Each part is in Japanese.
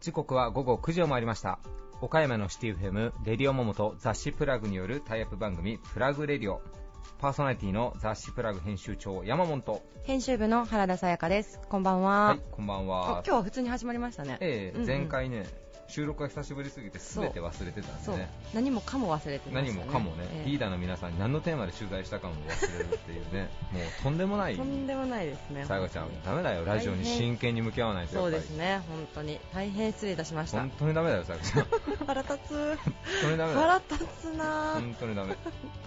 時刻は午後9時を回りました。岡山のシティフェムレディオモモと雑誌プラグによるタイアップ番組プラグレディオ。パーソナリティの雑誌プラグ編集長山本。編集部の原田さやかです。こんばんは、はいこんばんは。今日は普通に始まりましたね。ええうんうん。前回ね収録が久しぶりすぎて全て忘れてたんでね。何もかも忘れてました、ね、何もかもね、ええ。リーダーの皆さんに何のテーマで取材したかも忘れるっていうね。もうとんでもないとんでもないですねさやかちゃんダメだよ。ラジオに真剣に向き合わないとそうですね本当に。大変失礼いたしました。本当にダメだよさやかちゃん。本 腹立つ。腹立つな。本当にダメ。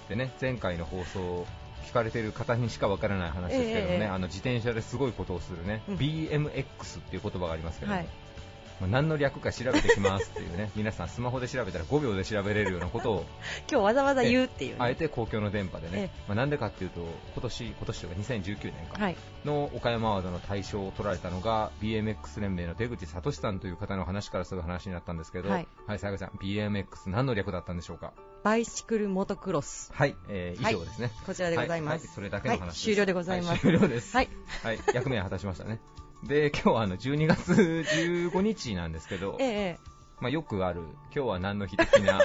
でね前回の放送聞かれてる方にしかわからない話ですけどね、ええ。あの自転車ですごいことをするね、うん。BMX っていう言葉がありますけど、はいまあ、何の略か調べてきますっていうね 皆さんスマホで調べたら5秒で調べれるようなことを 今日わざわざ言うっていう、ね、あえて公共の電波でねええ、まあ、なんでかっていうと今年今年とか2019年か、はい。の岡山ワードの対象を取られたのが BMX 連盟の出口聡さんという方の話からする話になったんですけど、はい、はい、さやかちゃん BMX 何の略だったんでしょうか？バイシクルモトクロス。はい、えー以上ですね、こちらでございます、はい。はい。それだけの話はい。終了でございます。は終了です、はい。はい、役目は果たしましたねで 今日はあの12月15日なんですけどえ、ええまあ、よくある今日は何の日的な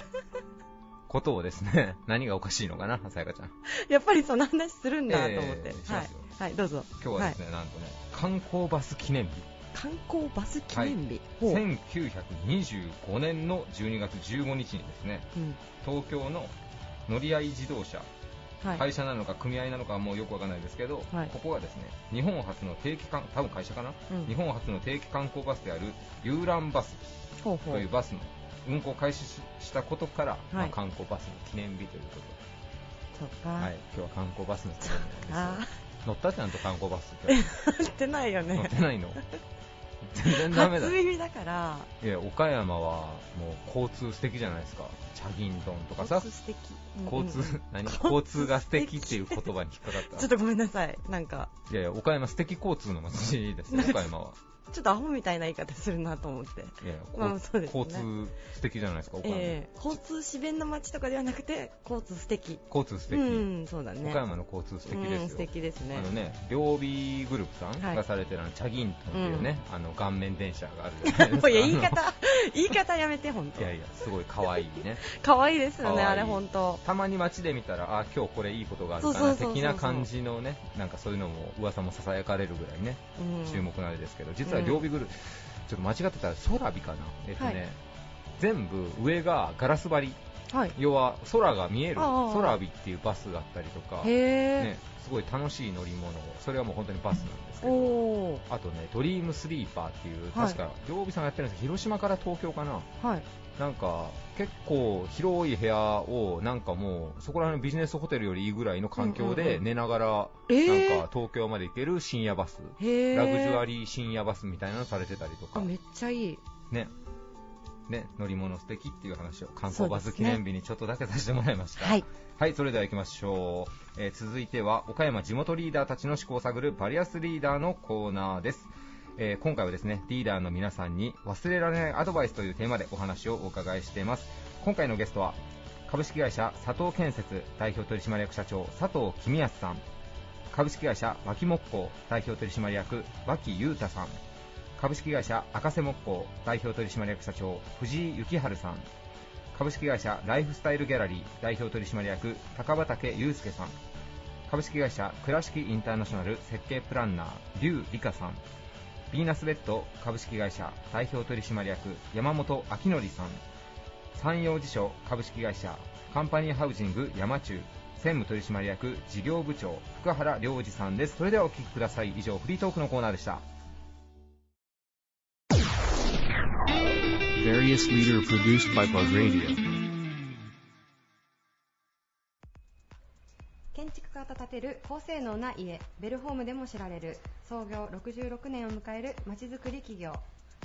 ことをですね何がおかしいのかなさやかちゃん。えやっぱりその話するんだと思って、ええしはいはい、どうぞ。今日はですね、なんとね観光バス記念日。観光バス記念日、ほう。1925年の12月15日にですねうん。東京の乗り合い自動車はい会社なのか組合なのかはもうよくわかんないですけど、はい。ここがですね日本初の定期観多分会社かな、うん。日本初の定期観光バスである遊覧バスというバスの運行を開始ししたことから、まあはい観光バスの記念日ということで、か、はい、今日は観光バスの記念日なんあですよ。乗ったちゃんと観光バスって。あ 乗ってないよ乗っねてないの？全然ダメだ初耳だから。いや岡山はもう交通素敵じゃないですか。チャギントンとかさ。交通素敵。交通、うん。うん何？交交通が素敵っていう言葉に引っかかった。ちょっとごめんなさい。なんか。いやいや岡山素敵交通の街ですよ岡山はちょっとアホみたいな言い方するなと思って。いやいやまあそうですね。交通素敵じゃないですか岡山、ええ交通自弁の街とかではなくて交通素敵交通素敵、うんそうだね。岡山の交通素敵ですよ、うん素敵ですね。あのね両備グループさんはいがされてるあのチャギントンっていうね、あの顔面電車があるじゃないです もかういや言い方言い方やめて本当。いやいやすごい可愛いね。可愛いですよねあれ本当。たまに街で見たらあ今日これいいことがあるかな的な感じのねなんかそういうのも噂もささやかれるぐらいねうん。注目のあれですけど実は両備グループ、ちょっと間違ってたら空火かなえっとね、はい全部上がガラス張りはい要は空が見える空火っていうバスだったりとか、ね、すごい楽しい乗り物それはもう本当にバスなんですけどあとねドリームスリーパーっていう確か両備さんがやってるんですけど広島から東京かなはいなんか結構広い部屋をなんかもうそこら辺のビジネスホテルよりいいぐらいの環境で寝ながらえー。なんか東京まで行ける深夜バスラグジュアリー深夜バスみたいなのされてたりとか。あめっちゃいい。ね。ね乗り物素敵っていう話を観光バス記念日にちょっとだけさせてもらいました。はい。はい、それでは行きましょう、えー続いては岡山地元リーダーたちの思考を探るバリアスリーダーのコーナーです、えー今回はですねリーダーの皆さんに忘れられないアドバイスというテーマでお話をお伺いしています。今回のゲストは株式会社佐藤建設代表取締役社長佐藤公康さん。株式会社脇木工代表取締役脇裕太さん。株式会社赤瀬木工代表取締役社長藤井幸春さん。株式会社ライフスタイルギャラリー代表取締役高畑祐介さん。株式会社倉敷インターナショナル設計プランナー劉理香さん。ヴィーナスベッド株式会社代表取締役山本明則さん。山陽辞書株式会社カンパニーハウジング山中。専務取締役事業部長福原良二さんです。それではお聞きください。以上フリートークのコーナーでした。築家と建てる高性能な家ベルホームでも知られる創業66年を迎えるまちづくり企業。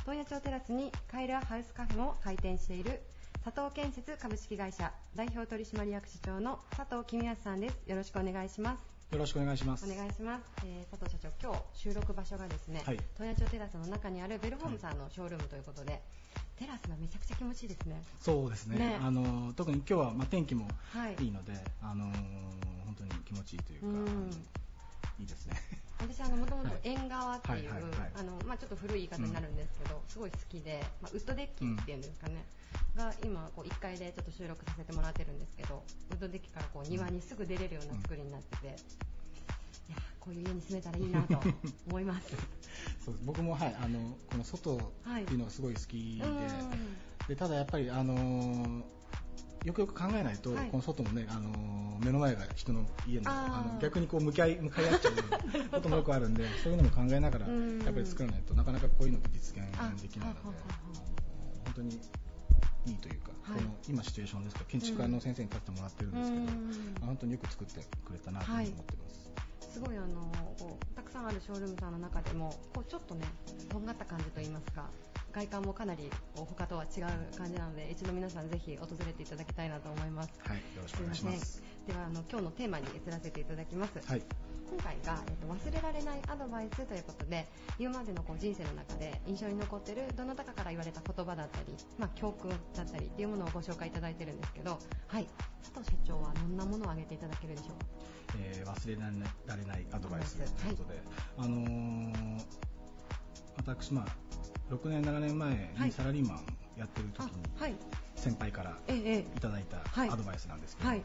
東野町テラスにカイラハウスカフェも開店している佐藤建設株式会社代表取締役社長の佐藤公康さんです。よろしくお願いします。よろしくお願いします。お願いします、えー佐藤社長今日収録場所がですね、はい東野町テラスの中にあるベルホームさんのショールームということで、テラスがめちゃくちゃ気持ちいいですねそうですね。ねあの特に今日はまあ天気もはいいいので、あの本当に気持ちいいというか、うんいいですね。私あのもともとはい。縁側っていう、はいはいはい。あのまあちょっと古い言い方になるんですけど、すごい好きで、まあ、ウッドデッキっていうんですかね、が今こう1階でちょっと収録させてもらってるんですけどウッドデッキからこう庭にすぐ出れるような作りになってて、いやこういう家に住めたらいいなと思います。そうです。僕も、はい、あのこの外っていうのがすごい好きで,、うん。でただやっぱり、あのーよくよく考えないと、はい。この外もね、あのー目の前が人の家のあの逆にこう向き合い向かい合っちゃう こともよくあるんでそういうのも考えながらうん。やっぱり作らないとなかなかこういうのって実現あできないのではははは本当にいいというか、はい。この今シチュエーションですか建築家の先生に立ってもらってるんですけど、うん。まあ本当によく作ってくれたなと思ってます。すごいあのこうたくさんあるショールームさんの中でもこうちょっとねとんがった感じといいますか外観もかなり他とは違う感じなので一度皆さんぜひ訪れていただきたいなと思います。はい、よろしくお願いします。ではあの今日のテーマに移らせていただきます、はい、今回が、えっと、忘れられないアドバイスということで今までのこう人生の中で印象に残ってるどなたかから言われた言葉だったり、まあ、教訓だったりっていうものをご紹介いただいてるんですけど、はい、佐藤社長はどんなものを挙げていただけるでしょう？かえー忘れられないアドバイスということで、あのー私、まあ、6年、7年前はい。にサラリーマンやってる時あにはい。先輩からいただいたはい。アドバイスなんですけど、はい。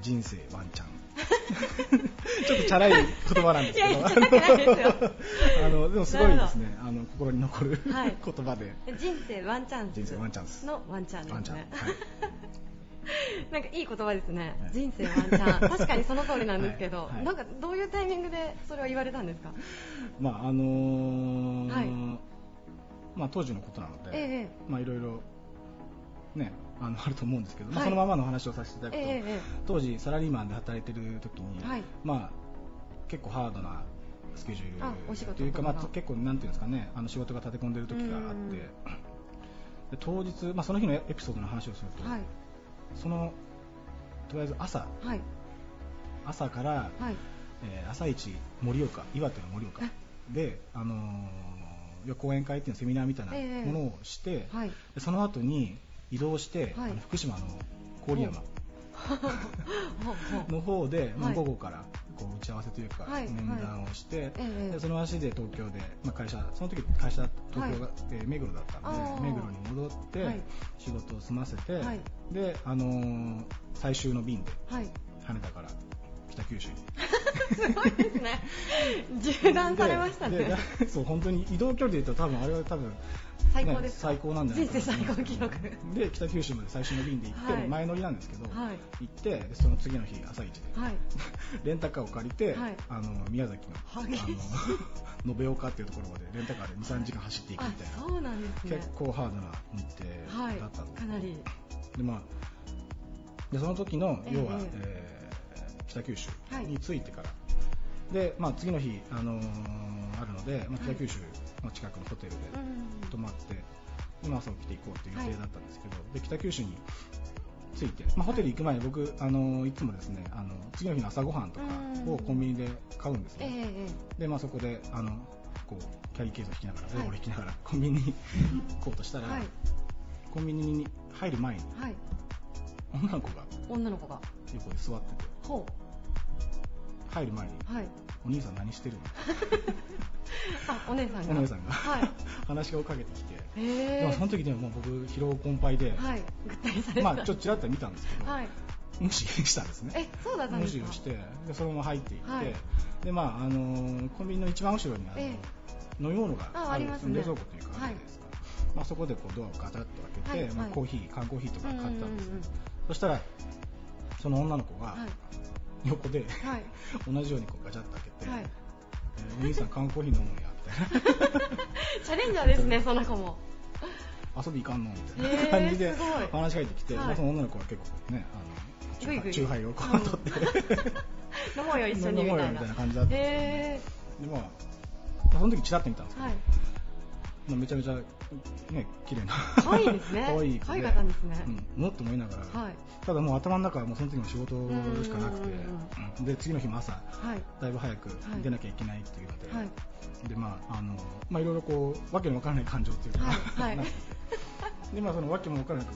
人生ワンチャン。ちょっとチャラい言葉なんですけど。あのでもすごいですね。あの心に残る、はい。言葉で。人生ワンチャンス。人生ワンチャンス。のワンチャンですワンチャン、ねはい、なんかいい言葉ですね、はい。人生ワンチャン。確かにその通りなんですけど、はい。はい。なんかどういうタイミングでそれを言われたんですか？まああのーはい。まあ、当時のことなので、ええまあ、いろいろ、ね、あの あると思うんですけど、まあ、はい。そのままの話をさせていただくと、えええ当時サラリーマンで働いてる時に、はい。まあ、結構ハードなスケジュールというか、まあ結構なんていうんですかねあの仕事が立て込んでる時があうんってで当日、まあ、その日のエピソードの話をすると、はいそのとりあえず朝。はい。朝から、はい。えー朝一盛岡岩手の盛岡。で、あのー講演会っていうのセミナーみたいなええ。ものをして、はい。でその後に移動して、はい。あの福島の郡山 の方で、まあはい午後からこう打ち合わせというか、はい面談をして、ええでその足で東京で、まあ、会社その時会社東京が、えー目黒だったあー。んで目黒に戻って、はい。仕事を済ませて、はい。で、あのー最終の便ではい。羽田から北九州に すごいですね。縦断されましたでね。でそう本当に移動距離で言ったら多分あれは多分最高です最高なんじゃないかな。人生最高記録。で北九州まで最初の便で行って、はい。前乗りなんですけど、はい。行ってでその次の日朝一で。はい。レンタカーを借りて、はい。あの宮崎のあの 延岡っていうところまでレンタカーで23時間走っていくあみたいな。そうなんですね。結構ハードな日程はい。だったんで。すかなり。でまあでその時の要は、えええー北九州はい。に着いてから、で、まあ、次の日、あのーあるので、まあ、北九州の近くのホテルでうん。泊まって、でまあ、朝起きていこうという予定だったんですけど、で北九州に着いて、まあ、ホテル行く前に僕、あのーいつもですねあの次の日の朝ごはんとかをコンビニで買うんですええね、ええ。でまあ、そこであのこうキャリーケースを引きながら、はい。ゴロゴロ引きながらコンビニに行こうとしたら、はい。コンビニに入る前にはい。女の子が女の子が。横で座ってて。ほ入る前にうはい「お兄さん何してるの? あお姉さん」が。お姉さんが、はい。話をかけてきて、でもその時でももう僕疲労困憊で、はい。ぐったりされてまあちょっとちらっと見たんですけど、はい。無視したんですね。えそうだったんですか？無視をしてでそのまま入っていって、はい。でまああのーコンビニの一番後ろにあの、え飲み物があありますね。冷蔵庫というかあるじゃない。ですか、まあ、そこでこうドアをガチャッと開けて、まあ、コーヒー缶コーヒーとか買ったんですそしたらその女の子がはい横で、はい。同じようにこうガチャッと開けて、はい。えーお兄さん缶コーヒー飲むんやみたいな。チャレンジャーですねその子も。遊び行かんのみたいな感じで話しかけてきて、はい。まあ、その女の子は結構ねあのチューハイをこううん取って、飲もうよ一緒にみたいな。飲もうよみたいな感じだったんですへでまあまあその時チラッと見たんですけど、めちゃめちゃね綺麗な。可愛いですね。可愛い。子可愛かったんですね。うん、もっと思いながら、はい。ただもう頭の中はもうその時も仕事しかなくて。で次の日も朝はい。だいぶ早く出なきゃいけないっていうので、はい。でまああのまあいろいろこうわけのわからない感情っていうか、はい。で まあそのわけもわからなく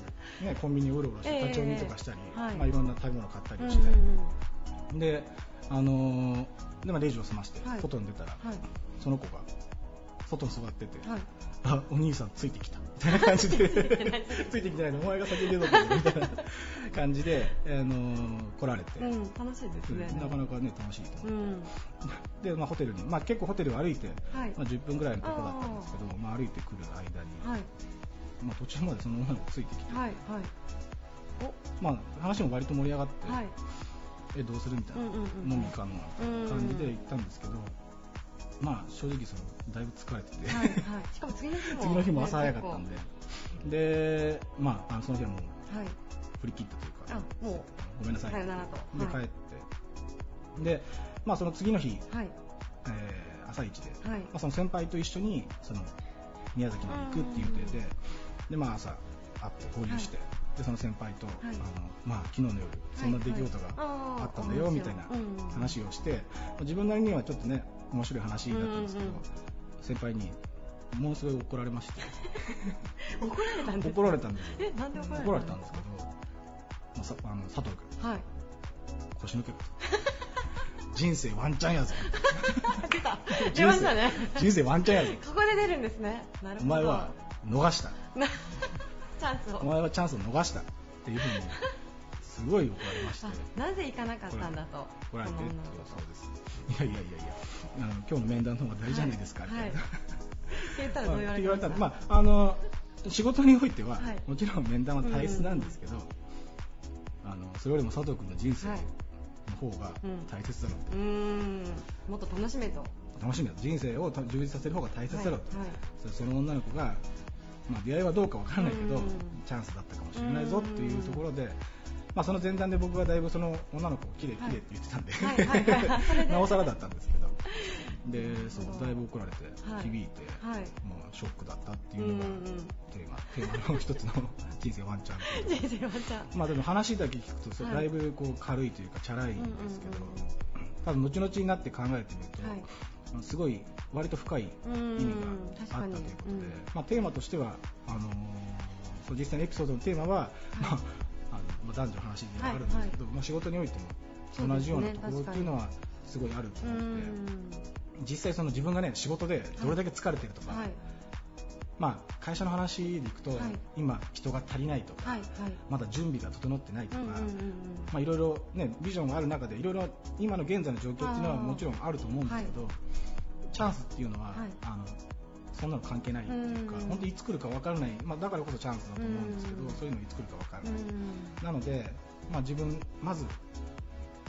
ねコンビニをうろうろしてええ立ち読みとかしたり、はい。まあいろんな食べ物買ったうんりして、うん。であのーでまあレジを済ましてはい。外に出たら、はい。その子が外に座ってて、はい。あお兄さんついてきた。みたいな感じで。ついてきてないの。お前が先に出とけよみたいな感じで、あのー来られて、うん楽しいですね。なかなかね楽しいと思う、うん。で、まあ、ホテルに、まあ、結構ホテルを歩いて、はい。まあ、10分ぐらいのところだったんですけどまあ、歩いてくる間に、はい。まあ、途中までその女の子ついてきて、はいはい。まあ、話も割と盛り上がって、えどうするみたいな、うんうんうん飲み行かんのみたいな感じで行ったんですけど、まあ正直そのだいぶ疲れてて、はいはい。しかも次の日も 次の日も朝早かったんで、でまああのその日はもうはい。振り切ったというかあもごめんなさい。ではい。帰って。でまあその次の日、うはい。えー朝一で、はい。まあ、その先輩と一緒にその宮崎まで行くっていう予定ででまあ朝会って合流して、でその先輩と、あのまあ、昨日の夜そんな出来事があったんだよみたいな話をして、自分なりにはちょっとね面白い話だったんですけど、うんうん先輩にものすごい怒られまして。怒られたんですか？怒られたんですよ。えなんで怒られた怒られたんですけど、まあ、さあの佐藤君。はい。腰抜けろと。人生ワンチャンやぞ。出た。出ましたね。人生ワンチャンやぞ。ここで出るんですね。なるほど。お前は逃した。な チャンスを。お前はチャンスを逃した。っていうふうにすごい怒られまして。あなぜ行かなかったんだと。怒られてそうです。いやいやいやいやあの今日の面談の方が大事じゃないですか、はい。みたいなはい。って言ったらどう言われ言われたまああの仕事においては、はいもちろん面談は大切なんですけど、あのそれよりも佐藤君の人生はいの方が大切だろうと、うーん。もっと楽しめと。楽しみだ。人生を充実させる方が大切だろうと、はいはい。そその女の子が、まあ、出会いはどうかわからないけど、うん。チャンスだったかもしれないぞっていうところで、まあ、その前段で僕はだいぶその女の子をきれい。きれいって言ってたんで、なおさらだったんですけど。でそうだいぶ怒られてはい。響いて、はい。もうショックだったっていうのがテーマ、テーマの一つの 人生ワンチャ人生ワンちゃんまあでも話だけ聞くとだいぶこう軽いというかチャラいんですけど、後々になって考えてみると、すごい割と深い意味があったということで、まあ、テーマとしてはあのーそう実際のエピソードのテーマは、まああのまあ、男女の話ではあるんですけど、まあ、仕事においても同じようなところっていうのはすごいあるとう思ってん実際その自分がね仕事でどれだけ疲れてるとか、はい。まあ、会社の話でいくと、はい。今人が足りないとか、はいはい。まだ準備が整ってないとか、いろいろ、ね、ビジョンがある中でいろいろ今の現在の状況っていうのはもちろんあると思うんですけど、チャンスっていうのは、はい。あのそんなの関係ないっていうか、うん。本当にいつ来るか分からない、まあ、だからこそチャンスだと思うんですけど、うん。そういうのいつ来るか分からない、うん。なので、まあ、自分まず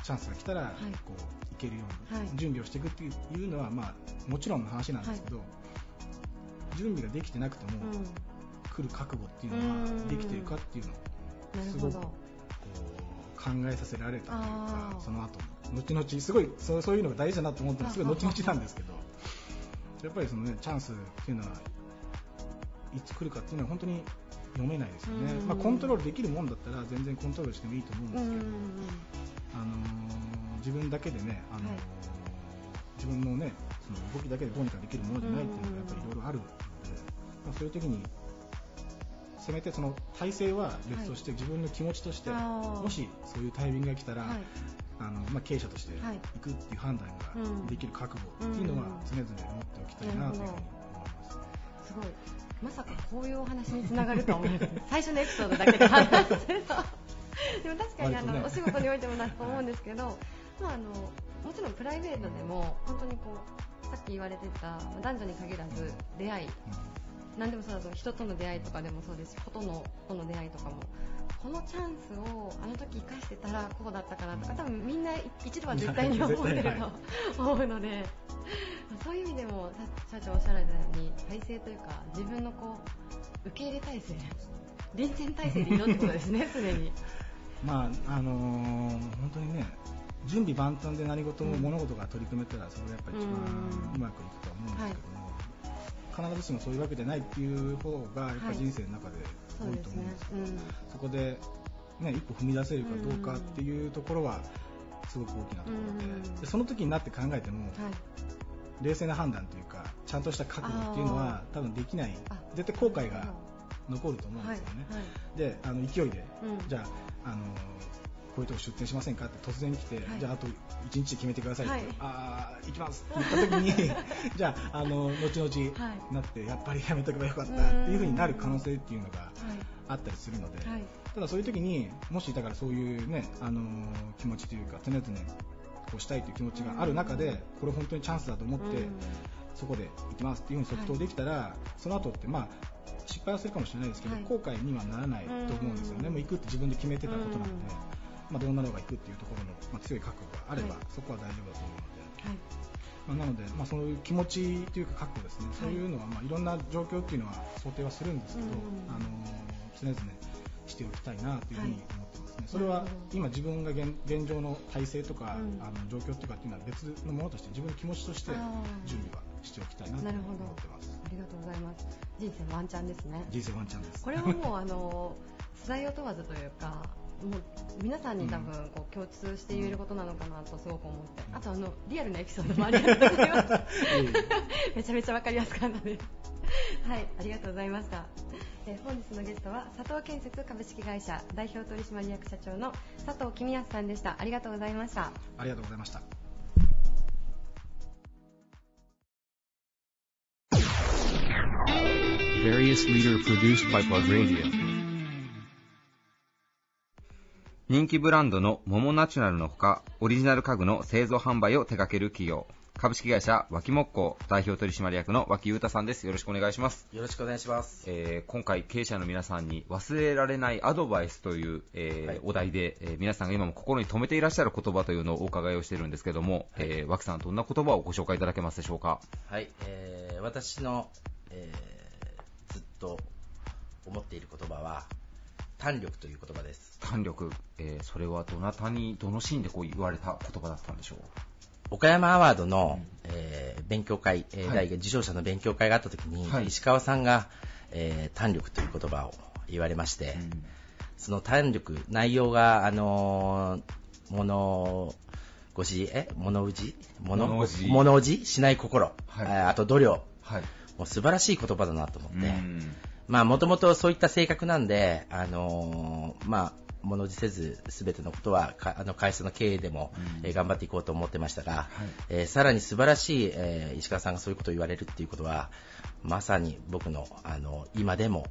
チャンスが来たら、い。こういけるように、はい。準備をしていくっていうのは、まあ、もちろんの話なんですけど、準備ができてなくても、うん。来る覚悟っていうのはうん。できてるかっていうのをすごくこう考えさせられたというかその後後々すごいそうそういうのが大事だなと思ったのはすごい後々なんですけどやっぱりその、ね、チャンスっていうのはいつ来るかっていうのは本当に読めないですよね、うん。まあ、コントロールできるもんだったら全然コントロールしてもいいと思うんですけど、あのー自分だけでね、あのーはい。自分のねその動きだけでどうにかできるものじゃないっていうのがやっぱりいろいろあるので、まあ、そういう時にせめてその体制は別として自分の気持ちとして、もしそういうタイミングが来たら、はいあのまあ、経営者としてはい。行くっていう判断うん。ができる覚悟っていうのはうん。常々持っておきたいなというふうに思います。ね。すごい。まさかこういうお話につながるとは思い 最初のエピソードだけで話すと。でも確かにあの、ね。お仕事においてもだと思うんですけど、まあ、あのもちろんプライベートでも本当にこうさっき言われてた男女に限らず出会い。何でもそうだと人との出会いとかでもそうですしことのとの出会いとかもこのチャンスをあの時生かしてたらこうだったかなとか多分みんな一度は絶対に思ってると思うので そういう意味でもさ社長おっしゃられたように体制というか自分のこう受け入れ体制臨戦態勢でいろってことですね 常に。まああのー本当にね準備万端で何事もうん物事が取り組めたらそれがやっぱり一番うまくいくとは思うんですけども、必ずしもそういうわけじゃないっていう方がやっぱり人生の中で多いと思うんですよ、うん。そこで、ね、一歩踏み出せるかどうかっていうところはすごく大きなところで,、うんでその時になって考えても、はい。冷静な判断というかちゃんとした覚悟っていうのは多分できない。あ。絶対後悔が残ると思うんはいですよね、はい。であの勢いで、うん。じゃあ、あのういうとこ出店しませんか？って突然来て、はい。じゃああと1日で決めてくださいって、はい。ああ行きます。って言った時に じゃああの後々はい。なってやっぱりやめとけばよかった。っていうふうになる可能性っていうのがはい。あったりするので、はい。ただそういう時にもしだからそういうねあの気持ちというか常々こうしたいという気持ちがある中でこれ本当にチャンスだと思って、うん。そこで行きますっていうふうに即答できたら、その後ってまあ失敗はするかもしれないですけど、はい。後悔にはならないと思うんですよね、うん。もう行くって自分で決めてたことなんで、うんまあ、どんなのが行くっていうところの、まあ、強い覚悟があれば、はい。そこは大丈夫だと思うので、はい。まあ、なので、まあ、そういう気持ちというか覚悟ですね、そういうのは、まあ、いろんな状況っていうのは想定はするんですけど、うんあの常々しておきたいなというふうに思ってますね、それは今自分が現現状の体制とか、うん。あの状況とかっていうのは別のものとして自分の気持ちとして準備はしておきたいなと思ってます。ありがとうございます。人生ワンチャンですね。人生ワンチャンです。これはもうあの世代を問わずというかもう皆さんに多分こう共通して言えることなのかなとすごく思って。あとあのリアルなエピソードもありがとうございますめちゃめちゃわかりやすかったですはいありがとうございました、えー本日のゲストは佐藤建設株式会社代表取締役社長の佐藤公康さんでした。ありがとうございました。ありがとうございました Various leader produced by Plug Radio. 人気ブランドのモモナチュラルのほか、オリジナル家具の製造販売を手掛ける企業、株式会社脇木工代表取締役の脇裕太さんです。よろしくお願いします。よろしくお願いします。えー今回経営者の皆さんに忘れられないアドバイスという、えーはいお題で、えー皆さんが今も心に留めていらっしゃる言葉というのをお伺いをしているんですけども、はいえー脇さんどんな言葉をご紹介いただけますでしょうか？はい、えー私の、えーずっと思っている言葉は、胆力という言葉です。胆力、えーそれはどなたにどのシーンでこう言われた言葉だったんでしょう？岡山アワードの、えー勉強会、えーはい。第受賞者の勉強会があった時に、はい。石川さんが、えー胆力という言葉を言われまして、その胆力、内容が、あのー、物ごじ、え物うじ物？物おじ物おじしない心、はい。えーあと度量、はい。もう素晴らしい言葉だなと思って、うんまあ、もともとそういった性格なんで、あのーまあ、物おじせず、すべてのことは、かあの会社の経営でも、うんえー頑張っていこうと思ってましたが、はいえーさらに素晴らしい、えー石川さんがそういうことを言われるっていうことは、まさに僕の、あの今でも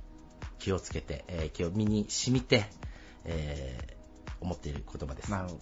気をつけて、えー気を身に染みて、えー思っている言葉です。なるほど。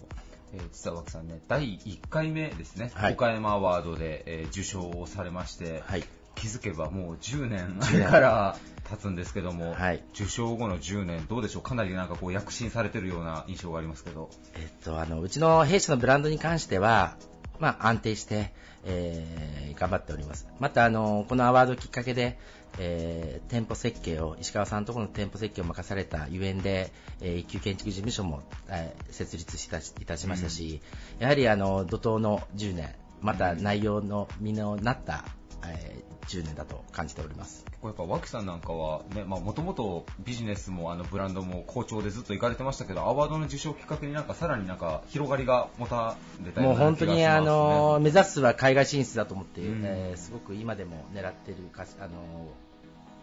えー実は脇さんね、第1回目ですね、はい岡山アワードで、えー受賞をされまして、はい。気づけばもう10年10年から経つんですけども、はい。受賞後の10年、どうでしょう、かなりなんかこう躍進されてるような印象がありますけど、えっと、あの、うちの弊社のブランドに関しては、まあ、安定して、えー頑張っております。また、あの、このアワードきっかけで、えー店舗設計を、石川さんのところの店舗設計を任されたゆえんで、えー一級建築事務所も、えー設立したしいたしましたし、やはり、あの、怒涛の10年、また内容の身のなった、えー10年だと感じております。これやっぱ脇さんなんかはね、まあもともとビジネスもあのブランドも好調でずっと行かれてましたけど、アワードの受賞きっかけになんかさらになんか広がりが持たれたよもううな気がします、ね、本当にあの目指すは海外進出だと思って、うん。えーすごく今でも狙ってるかあの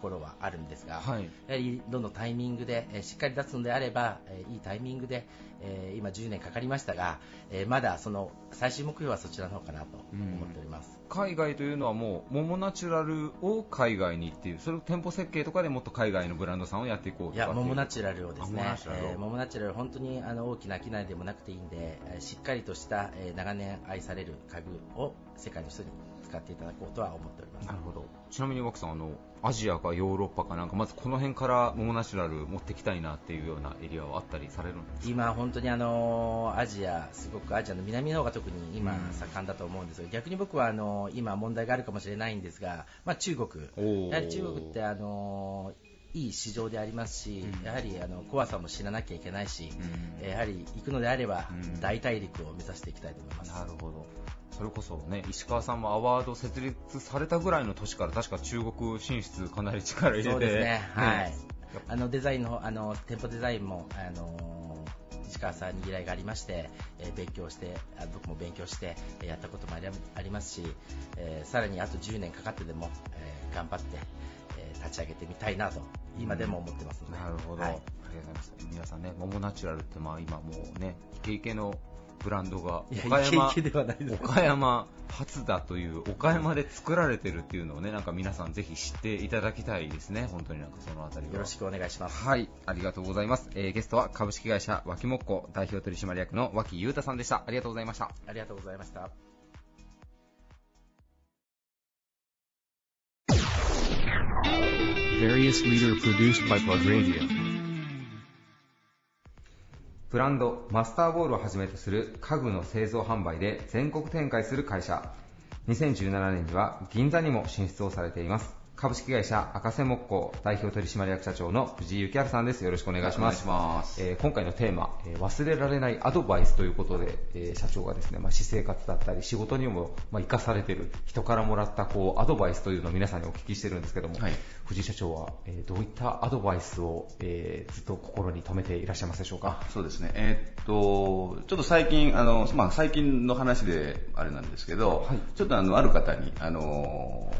心はあるんですが、はい。やはりどのタイミングで、えーしっかり出すのであれば、えーいいタイミングで、えー今10年かかりましたが、えーまだその最終目標はそちらの方かなと思っております。海外というのはもう、モモナチュラルを海外にっていう、それを店舗設計とかでもっと海外のブランドさんをやっていこうといや、かっていう。モモナチュラルをですね。あモモナチュラル本当にあの大きな商いでもなくていいんで、えーしっかりとした、えー長年愛される家具を世界の人に使っていただこうとは思っております。なるほど。ちなみに脇さん、あの、アジアかヨーロッパかなんか、まずこの辺からモモナチュラル持ってきたいなっていうようなエリアはあったりされるんですか？今、本当にあのアジア、すごくアジアの南の方が特に今うん、盛んだと思うんですが、逆に僕はあの今、問題があるかもしれないんですが、まあ、中国、やはり中国ってあのいい市場でありますし、うんやはりあの怖さも知らなきゃいけないし、うんやはり行くのであればうん、大大陸を目指していきたいと思います。なるほど。それこそね、石川さんもアワード設立されたぐらいの年から確か中国進出かなり力入れて、そうですね、はい。あのデザインの方あの店舗デザインもあの石川さんに依頼がありまして、えー勉強してあ僕も勉強してえーやったこともありありますし、えーさらにあと10年かかってでも、えー頑張って、えー立ち上げてみたいなと今でも思ってますので、なるほど、はい。りがとうございます。皆さんね、モモナチュラルってまあ今もうね、イケイケのブランドが岡山イケイケではないです岡山初だという岡山で作られてるっていうのをね、なんか皆さんぜひ知っていただきたいですね。本当になんかそのあたりは。よろしくお願いします。はい、ありがとうございます。えーゲストは株式会社脇木工代表取締役の脇裕太さんでした。ありがとうございました。ありがとうございました。ブランドマスターボールをはじめとする家具の製造販売で全国展開する会社。2017年には銀座にも進出をされています。株式会社赤瀬木工代表取締役社長の藤井幸春さんです。よろしくお願いします。ます。えー今回のテーマ、えー忘れられないアドバイスということで、えー社長がですね、まあ、私生活だったり仕事にも、まあ、生かされている人からもらったこうアドバイスというのを皆さんにお聞きしてるんですけども、はい。藤井社長は、えーどういったアドバイスを、えーずっと心に留めていらっしゃいますでしょうか？あそうですね、えーっと、ちょっと最近、あのまあ、最近の話であれなんですけど、はい。ちょっとあのある方にあの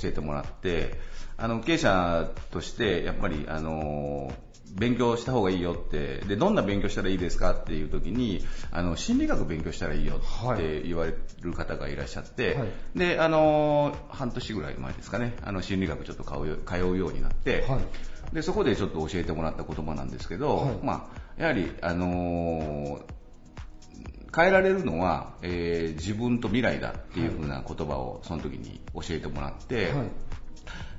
教えてもらって、あの経営者としてやっぱりあの勉強した方がいいよってで、どんな勉強したらいいですかっていう時に、あの心理学勉強したらいいよって言われる方がいらっしゃって、はい。であの半年ぐらい前ですかね、あの心理学ちょっと通うよ通うようになって、はい。でそこでちょっと教えてもらった言葉なんですけど、はい。まあ、やはり、あのー変えられるのは、えー自分と未来だっていう風な言葉をその時に教えてもらって、はい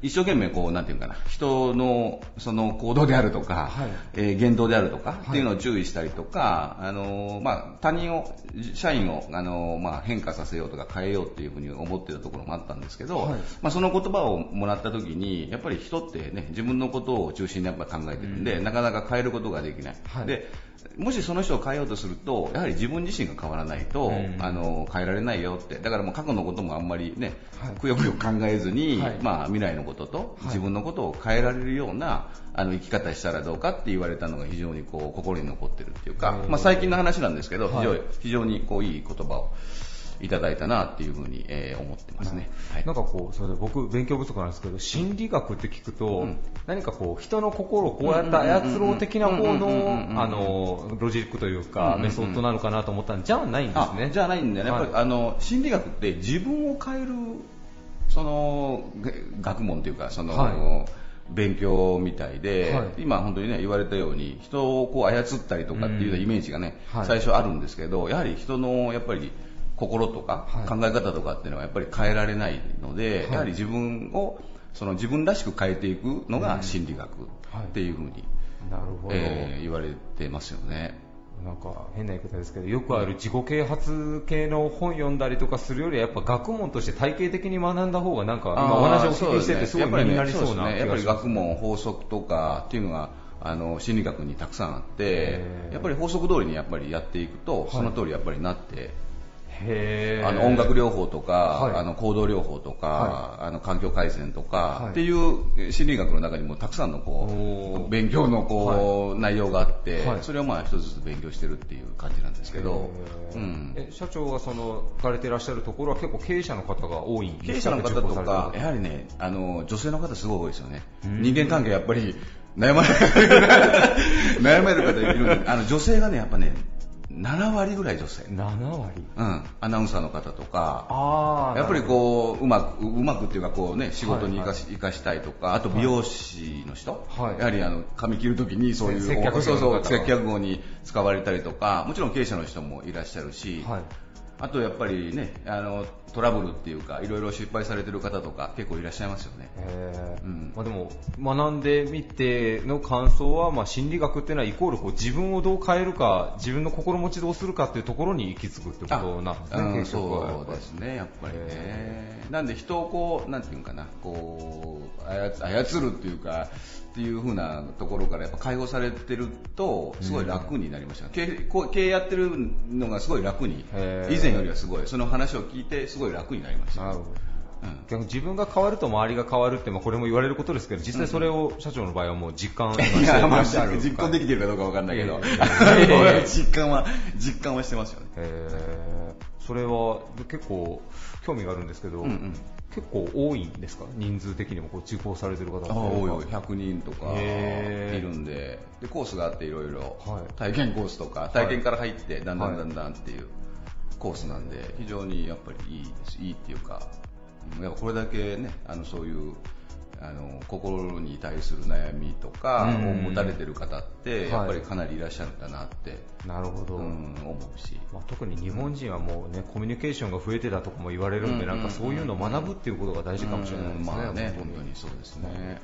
一生懸命こう、なんていうかな、人のその行動であるとか、はい。えー言動であるとか、い。っていうのを注意したりとか、あのーまあ、他人を、社員を、あのーまあ、変化させようとか変えようっていうふうに思ってたところもあったんですけど、はい。まあ、その言葉をもらった時に、やっぱり人ってね、自分のことを中心にやっぱ考えてるんで、なかなか変えることができない。でもしその人を変えようとすると、やはり自分自身が変わらないと、うん。あの変えられないよって、だからもう過去のこともあんまりね、はい。くよくよ考えずに、はい。まあ、未来のこととい。自分のことを変えられるような、あの生き方したらどうかって言われたのが非常にこう心に残ってるっていうかまあ、最近の話なんですけど、はい。非常に非常にこういい言葉をいただいたなっていうふうに、えー思ってますね。はいなんかこう、それで僕勉強不足なんですけど、心理学って聞くと、うん何かこう、人の心をこうやって操ろう的な方うんうんうんうんうんうんの、あの、ロジックというか、うんうんうんメソッドなのかなと思ったんじゃないんですね。あじゃないんだよね、やっぱり、はいあの心理学って自分を変えるそのげ学問というかその、は勉強みたいで、はい今本当にね言われたように人をこう操ったりとかっていうイメージがね、はい最初あるんですけどやはり人のやっぱり心とかはい。考え方とかっていうのはやっぱり変えられないので、はい。やはり自分をその自分らしく変えていくのが心理学っていうふうに、なるほど。えー言われてますよね。なんか変な言い方ですけど、よくある自己啓発系の本読んだりとかするよりは、やっぱ学問として体系的に学んだ方が、なんか今お話をお聞きしてて、すごい身になりそうなやっぱり。学問、法則とかっていうのがあの心理学にたくさんあってやっぱり法則通りにやっぱりやっていくと、いその通りやっぱりなってあの音楽療法とか、はい。あの行動療法とか、はあの環境改善とか、はい。っていう心理学の中にもたくさんのこう勉強のこう、内容があって、はい。それをまあ一つずつ勉強してるっていう感じなんですけど、うん。え社長がその行かれていらっしゃるところは結構経営者の方が多いんですか？経営者の方とか、やはりね、あの、女性の方すごい多いですよね。うん。人間関係やっぱり悩まれる、悩める方いるんであの、女性がね、やっぱね、7割ぐらい女性。7割。うん。アナウンサーの方とか、あやっぱりこう、うまく、うまくっていうかこうね、仕事に生かし,、はい生かしたいとか、あと美容師の人、はい。やはりあの、髪切るときにそういう、接客そうそう、接客業に使われたりとか、もちろん経営者の人もいらっしゃるし、はいあとやっぱりね、あの、トラブルっていうか、いろいろ失敗されてる方とか結構いらっしゃいますよね。うんまあ、でも学んでみての感想は、まあ、心理学っていうのはイコールこう自分をどう変えるか自分の心持ちどうするかっていうところに行き着くってことなんですねうそうですね、やっぱりへね。なんで人をこう、なんていうかな、こう、操操るっていうか、っていう風なところからやっぱ解放されてると、すごい楽になりました。う経営やってるのがすごい楽に以前よりはすごい、その話を聞いてすごい楽になりました。うん。逆に自分が変わると周りが変わるって、まあ、これも言われることですけど実際それを社長の場合はもう実感今して実行できてるかどうかわかんないけど、実感は、実感はしてますよね。へー。それは結構興味があるんですけど、うんうん。結構多いんですか？人数的にもこう受講されてる方って。あ多い多い100人とかいるんで。でコースがあっていろいろ。はい。体験コースとか体験から入ってだんだんだんだんっていうコースなんで非常にやっぱりいいです。いいっていうかうんやっぱこれだけねあのそういうあの心に対する悩みとかうん。を持たれてる方ってはい。やっぱりかなりいらっしゃるんだなって、なるほど、うん思うし。まあ、特に日本人はもうね、コミュニケーションが増えてたとかも言われるんで、なんかそういうのを学ぶっていうことが大事かもしれないですね。うんまあね本当にそうですね、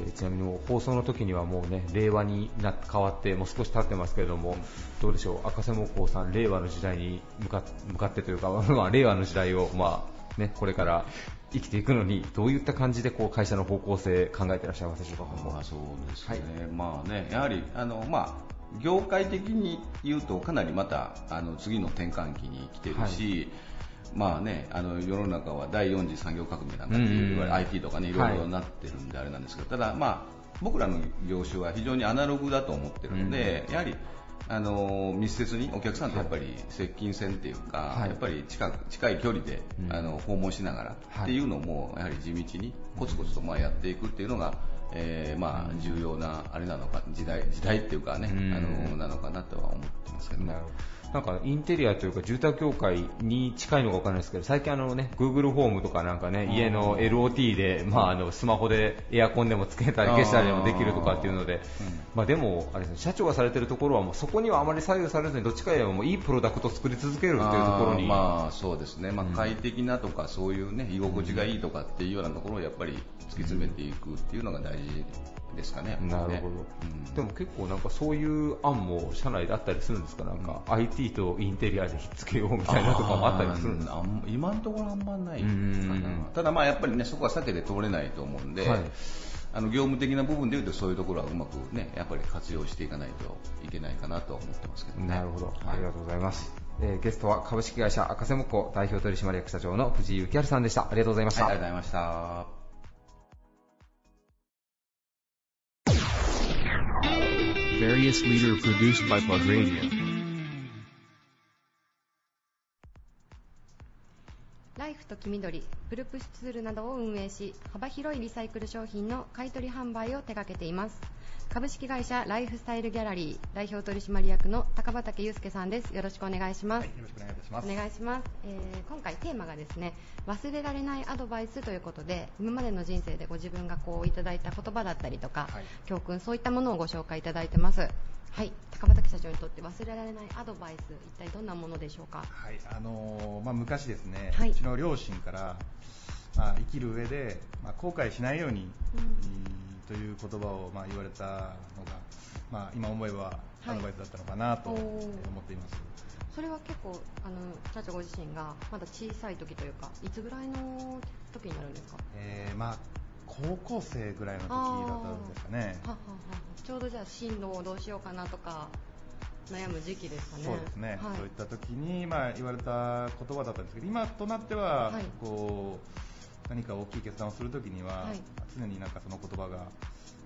えーちなみにもう放送の時にはもうね令和にな変わってもう少し経ってますけれども、どうでしょう？赤瀬木工さん令和の時代に向か向かってというか、まあ、令和の時代をまあねこれから生きていくのにどういった感じでこう会社の方向性考えていらっしゃいますでしょうか？まあそうですね、まあね、やはりあの、まあ、業界的に言うと、かなりまたあの次の転換期に来てるし、まあね、あの世の中は第4次産業革命なんかっていわゆる IT とかね、い。ろいろなってるんであれなんですけど、ただ、まあ、僕らの業種は非常にアナログだと思ってるので、やはりあの密接にお客さんとやっぱり接近戦っていうか、はい。やっぱり近く近い距離で、うん。あの訪問しながらっていうのもやはり地道にコツコツとまあやっていくっていうのが、えーまあ重要なあれなのか時代時代っていうかね、うん。あのなのかなとは思ってますけどね。なるほどなんかインテリアというか住宅業界に近いのかわからないですけど最近あのね Google ホームとかなんかね家の LOT でまああのスマホでエアコンでもつけたり消したりでもできるとかっていうのでまあでもあれですね社長がされてるところはもうそこにはあまり左右されずにどっちかよりもいいプロダクトを作り続けるっていうところにまあそうですね、まあ、快適なとか、そういうね居心地がいいとかっていうようなところをやっぱり突き詰めていくっていうのが大事ですかね。なるほど、うん。でも結構なんかそういう案も社内であったりするんですか？なんか IT とインテリアでひっつけようみたいなとかもあったりするんですか今のところあんまないただまあやっぱりねそこは避けて通れないと思うんで、はい。あの業務的な部分でいうとそういうところはうまくねやっぱり活用していかないといけないかなとは思ってますけどね。なるほど、はい。ありがとうございます、えーゲストは株式会社赤瀬木工代表取締役社長の藤井幸春さんでした。ありがとうございました、はいありがとうございました Various leader produced by Plug Radio. ライフと黄緑、プルプスツールなどを運営し、幅広いリサイクル商品の買取販売を手掛けています。株式会社ライフスタイルギャラリー代表取締役の高畑祐介さんです。よろしくお願いします。よろしくお願いいたします。お願いします、えー今回テーマがですね忘れられないアドバイスということで今までの人生でご自分がこういただいた言葉だったりとか、はい教訓そういったものをご紹介いただいてますはい高畑社長にとって忘れられないアドバイス一体どんなものでしょうか？はい、あのーまあ、昔ですね、はい。うちの両親から、まあ、生きる上で、まあ、後悔しないように、うん。という言葉を、まあ、言われたのが、まあ、今思えばはい。アドバイスだったのかなと思っています。それは結構あの社長ご自身がまだ小さい時というかいつぐらいの時になるんですか？えーまあ、高校生ぐらいの時だったんですかね。はははちょうどじゃあ進路をどうしようかなとか悩む時期ですかね。そうですね、はい。そういった時に、まあ、言われた言葉だったんですけど、今となっては、はい。こう何か大きい決断をするときには、はい。常になんかその言葉が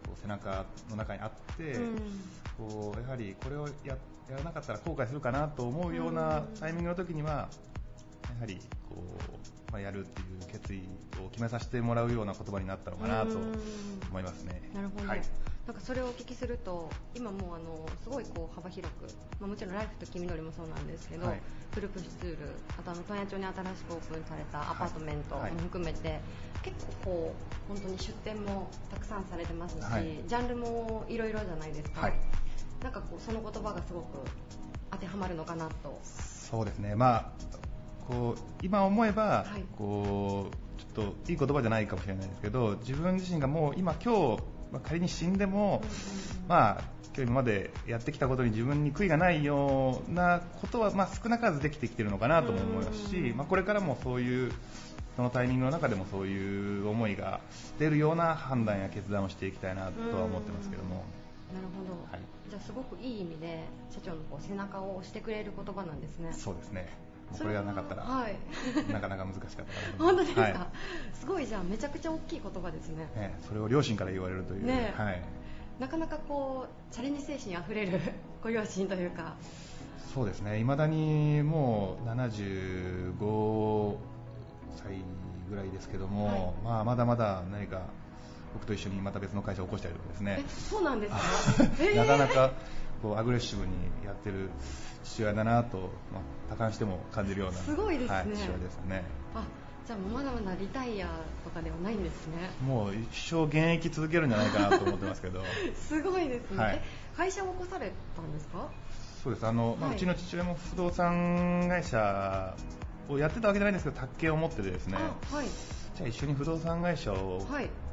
こう背中の中にあって、うん。こうやはりこれをややらなかったら後悔するかなと思うようなタイミングの時には、やはりこう、まあ、やるっていう決意を決めさせてもらうような言葉になったのかなとうん。思いますね。なるほど、はい。なんかそれをお聞きすると今もうあのすごいこう幅広く、まあ、もちろんライフと黄緑もそうなんですけど、はい。プルプスツールあとあの問屋町に新しくオープンされたアパートメントもはい。含めて、結構こう本当に出店もたくさんされてますし、はい。ジャンルもいろいろじゃないですか、はい。なんかこうその言葉がすごく当てはまるのかなと。そうですね、まあ、こう今思えば、はい。こうちょっといい言葉じゃないかもしれないですけど自分自身がもう今今日、まあ、仮に死んでも、まあ今日今までやってきたことに自分に悔いがないようなことは、まあ、少なからずできてきてるのかなとも思いますし、うんまあ、これからもそういうそのタイミングの中でもそういう思いが出るような判断や決断をしていきたいなとは思ってますけども。なるほど、はい。じゃあすごくいい意味で社長のこう背中を押してくれる言葉なんですね。そうですねこれがなかったら、はい。なかなか難しかったか本当ですか、はい。すごいじゃあめちゃくちゃ大きい言葉ですね。ね、それを両親から言われるという、ねはい、なかなかこうチャレンジ精神あふれるご両親というか。そうですね。未だにもう75歳ぐらいですけども、はい、まあ、まだまだ何か僕と一緒にまた別の会社を起こしたりとかですね。そうなんですか？なかなかこうアグレッシブにやってる父親だなと、まあ、多感しても感じるようなすごいですね、はい、父親ですね。あじゃあまだまだリタイアとかではないんですね。もう一生現役続けるんじゃないかなと思ってますけど。すごいですね、はい、会社を起こされたんですか？そうです。あの、まあ、うちの父親も不動産会社をやってたわけじゃないんですけど宅建を持っててですね、はい、じゃあ一緒に不動産会社を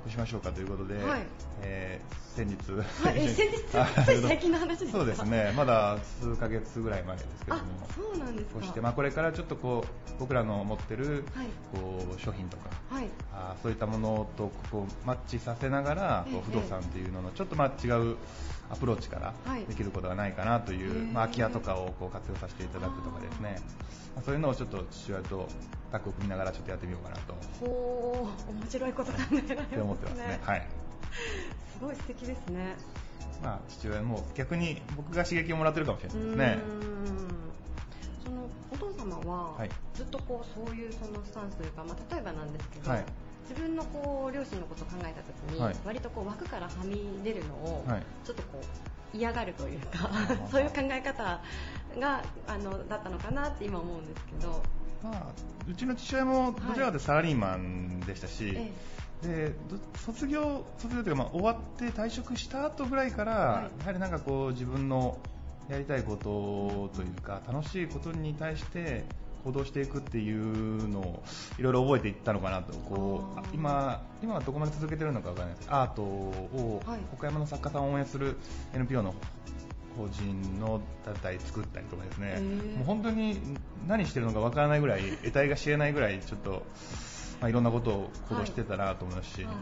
起しましょうかということで、はい、えー、先日、はい、先日。最近の話ですそうですね。まだ数ヶ月ぐらい前ですけども。そうなんですか。して、まあ、これからちょっとこう僕らの持ってる、はい、こう商品とか、はい、あそういったものとこうマッチさせながら、こう不動産っていうののちょっとまあ違うアプローチからできることがないかなという、まあ、空き家とかをこう活用させていただくとかですね、まあ、そういうのをちょっと父親とタッグを組みながらちょっとやってみようかなと。ほう面白いこと考えられますね。思ってますね。はいすごい素敵ですね。まあ父親も逆に僕が刺激をもらってるかもしれないですね。そのお父様は、ずっとこうそういうそのスタンスというか、まあ、例えばなんですけど、はい、自分のこう両親のことを考えた時に、はい、割とこう枠からはみ出るのを、ちょっとこう嫌がるというか、そういう考え方があのだったのかなって今思うんですけど、まあ、うちの父親もどちらかというとサラリーマンでしたし、はいで卒業卒業というか、まあ、終わって退職した後ぐらいから、はい、やはりなんかこう自分のやりたいことというか楽しいことに対して行動していくっていうのをいろいろ覚えていったのかなと。こう今今はどこまで続けてるのかわからないです。アートを岡山の作家さんを応援する NPO の法人の団体作ったりとかですね、もう本当に何してるのかわからないぐらい得体が知れないぐらいちょっと、まあ、いろんなことを行動してたなと思いますし、はい、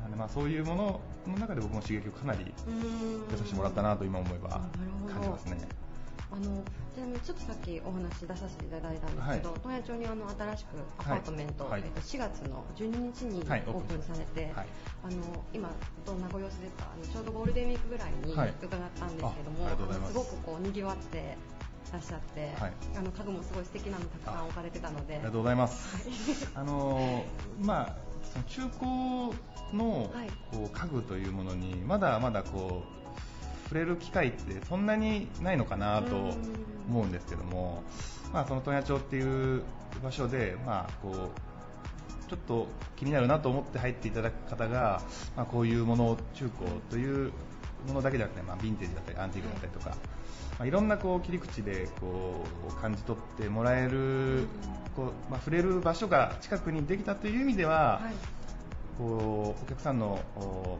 なんでまあそういうものの中で僕も刺激をかなり出させてもらったなと今思えば感じますね。あのちなみにちょっとさっきお話出させていただいたんですけど、問、は、屋、町にあの新しくアパートメント、はい、えっと、4月の12日にオープンされて、はい、あの今どんなご様子ですか？あのちょうどゴールデンウィークぐらいに伺ったんですけども、すごくこう賑わってらっしゃって、はい、あの家具もすごい素敵なのたくさん置かれてたので。ありがとうございます、あのまあその中古のこう家具というものにまだまだこう触れる機会ってそんなにないのかなと思うんですけども、まあ、その問屋町っていう場所で、まあ、こうちょっと気になるなと思って入っていただく方が、まあ、こういうもの中古というものだけじゃなくて、まあ、ヴィンテージだったりアンティークだったりとか、まあ、いろんなこう切り口でこう感じ取ってもらえるこう、まあ、触れる場所が近くにできたという意味では、はい。こうお客さんの、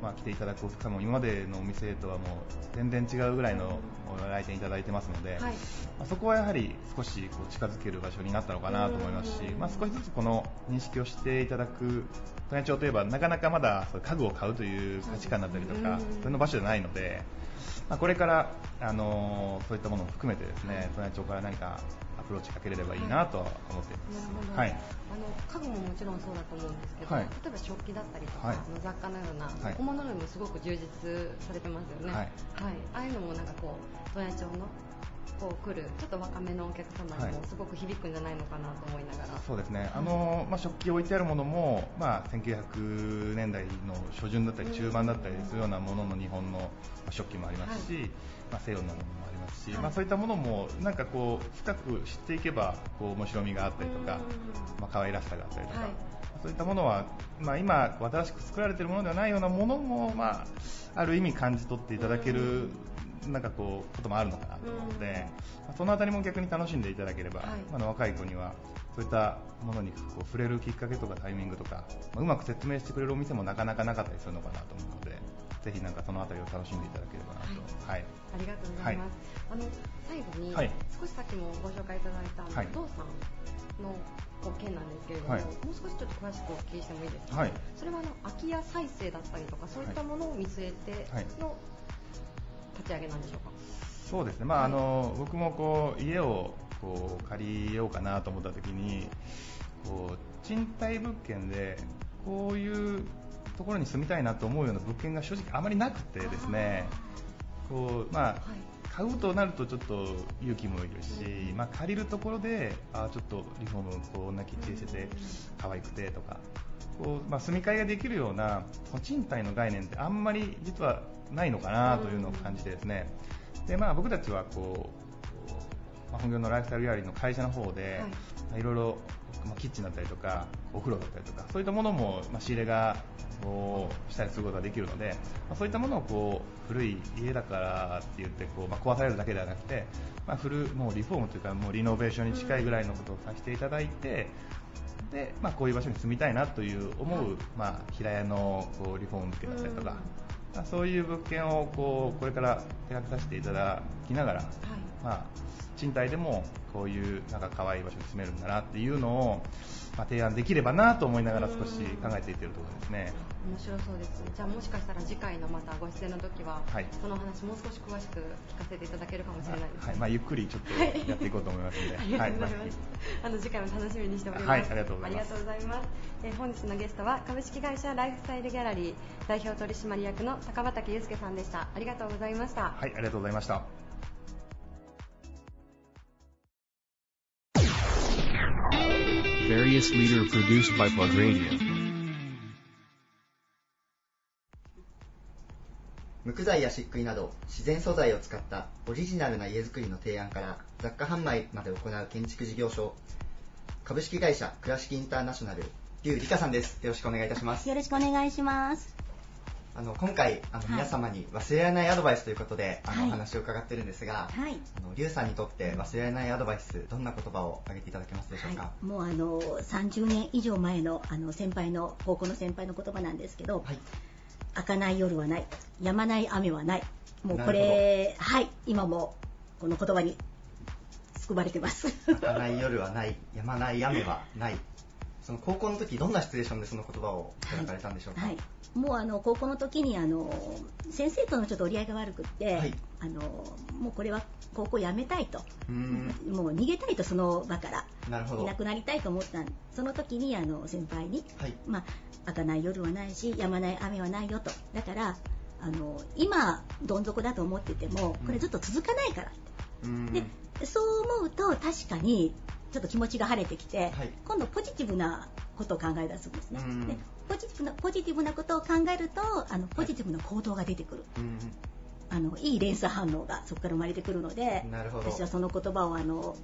まあ、来ていただくお客さんも今までのお店とはもう全然違うぐらいの来店いただいてますので、はい、まあ、そこはやはり少しこう近づける場所になったのかなと思いますし、まあ、少しずつこの認識をしていただく都内町といえばなかなかまだ家具を買うという価値観だったりとか、それの場所じゃないので、まあ、これから、あのー、そういったものも含めてですね都内町から何かアプローチかけれればいいなと思っています。はい、あの家具ももちろんそうだと思うんですけど、はい、例えば食器だったりとか、はい、雑貨のような小物類もすごく充実されてますよね。はい、ああいうのもなんかこう都内町のこう来るちょっと若めのお客様にもすごく響くんじゃないのかなと思いながら、はい、そうですね、あのまあ、食器置いてあるものも、まあ、1900年代の初旬だったり中盤だったりするようなものの日本の食器もありますし、はい、まあ、西洋のものもありますし、はい、まあ、そういったものもなんかこう深く知っていけばこう面白みがあったりとか、まあ可愛らしさがあったりとか。そういったものは、まあ、今、新しく作られているものではないようなものも、まあ、ある意味感じ取っていただけるなんかこうこともあるのかなと思うので、うん、そのあたりも逆に楽しんでいただければ、はい、あの若い子にはそういったものにこう触れるきっかけとかタイミングとか、まあ、うまく説明してくれるお店もなかなかなかったりするのかなと思うのでぜひなんかそのあたりを楽しんでいただければなと、はい、ありがとうございます、あの最後に、少しさっきもご紹介いただいた、はい、不動産の件なんですけれども、はい、もう少しちょっと詳しくお聞きしてもいいですか、はい、それはあの空き家再生だったりとかそういったものを見据えての立ち上げなんでしょうか？そうですね、まあ、はい、あの僕もこう家をこう借りようかなと思った時にこう賃貸物件でこういうところに住みたいなと思うような物件が正直あまりなくてですね。こう、まあ、買うとなるとちょっと勇気もいるし、まあ、借りるところであちょっとリフォームこんなきっちりしてて可愛くてとかこう、まあ、住み替えができるような賃貸の概念ってあんまり実はないのかなというのを感じてですね。で、まあ、僕たちはこう、まあ、本業のライフスタイルギャラリーの会社の方で、はい、いろいろまあ、キッチンだったりとかお風呂だったりとかそういったものも、まあ、仕入れがこうしたりすることができるので、まあ、そういったものをこう古い家だからって言ってこう、まあ、壊されるだけではなくて、まあ、フルもうリフォームというかもうリノベーションに近いぐらいのことをさせていただいて、でまあ、こういう場所に住みたいなという思う、まあ、平屋のこうリフォーム向けだったりとか、まあ、そういう物件をこうこれから手掛けさせていただきながら、はいまあ、賃貸でもこういうなんか可愛い場所に住めるんだなっていうのを、まあ、提案できればなと思いながら少し考えていってるところですね。面白そうです。じゃあもしかしたら次回のまたご出演の時は、はい、その話もう少し詳しく聞かせていただけるかもしれないです、ね、はい、まあゆっくりちょっとやっていこうと思いますので、ありがとうございます。あの次回も楽しみにしております。はい、ありがとうございます。ありがとうございます。えー、本日のゲストは株式会社ライフスタイルギャラリー代表取締役の高畑祐介さんでした。ありがとうございました。はい、ありがとうございました。various leader produced by Plug Radio. 無垢材や漆喰など自然素材を使ったオリジナルな家づくりの提案から雑貨販売まで行う建築事業所株式会社倉敷インターナショナル劉理香さんです。よろしくお願いいたします。よろしくお願いします。あの今回あの、皆様に忘れられないアドバイスということであの、はい、お話を伺ってるんですが、はい、あのリュウさんにとって忘れられないアドバイスどんな言葉を挙げていただけますでしょうか、はい、もうあの30年以上前のあの先輩の高校の先輩の言葉なんですけど、開かない夜はない。止まない雨はない。もうこれはい。今もこの言葉に救われてます。開かない夜はない。止まない雨はないその高校の時どんなシチュエーションでその言葉をいただかれたんでしょうか、はい、もうあの高校の時にあの先生とのちょっと折り合いが悪くって、はい、あのもうこれは高校辞めたいと。もう逃げたいとその場から。いなくなりたいと思ったその時にあの先輩に、はい、まあ、開かない夜はないし止まない雨はないよと。だからあの今どん底だと思っててもこれずっと続かないからって、でそう思うと確かにちょっと気持ちが晴れてきて、はい、今度ポジティブなことを考え出すんですね。でポジティブなポジティブなことを考えるとあのポジティブな行動が出てくる。はいあのいい連鎖反応がそこから生まれてくるので私はその言葉をあの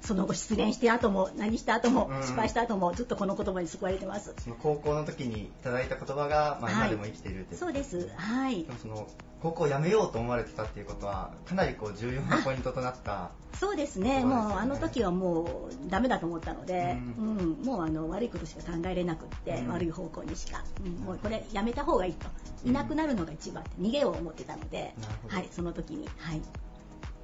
その後失恋して後も何した後も失敗した後もずっとこの言葉に救われてます。その高校の時にいただいた言葉が、まあ、今でも生きているって、はい、そうです。はい。その高校を辞めようと思われてたっていうことはかなりこう重要なポイントとなったそうですね、ね、もうあの時はもうダメだと思ったので、うん、うん、もうあの悪いことしか考えれなくって、うん、悪い方向にしか、うん、もうこれやめた方がいいと。いなくなるのが一番逃げよう思ってたので、はい、その時にはい。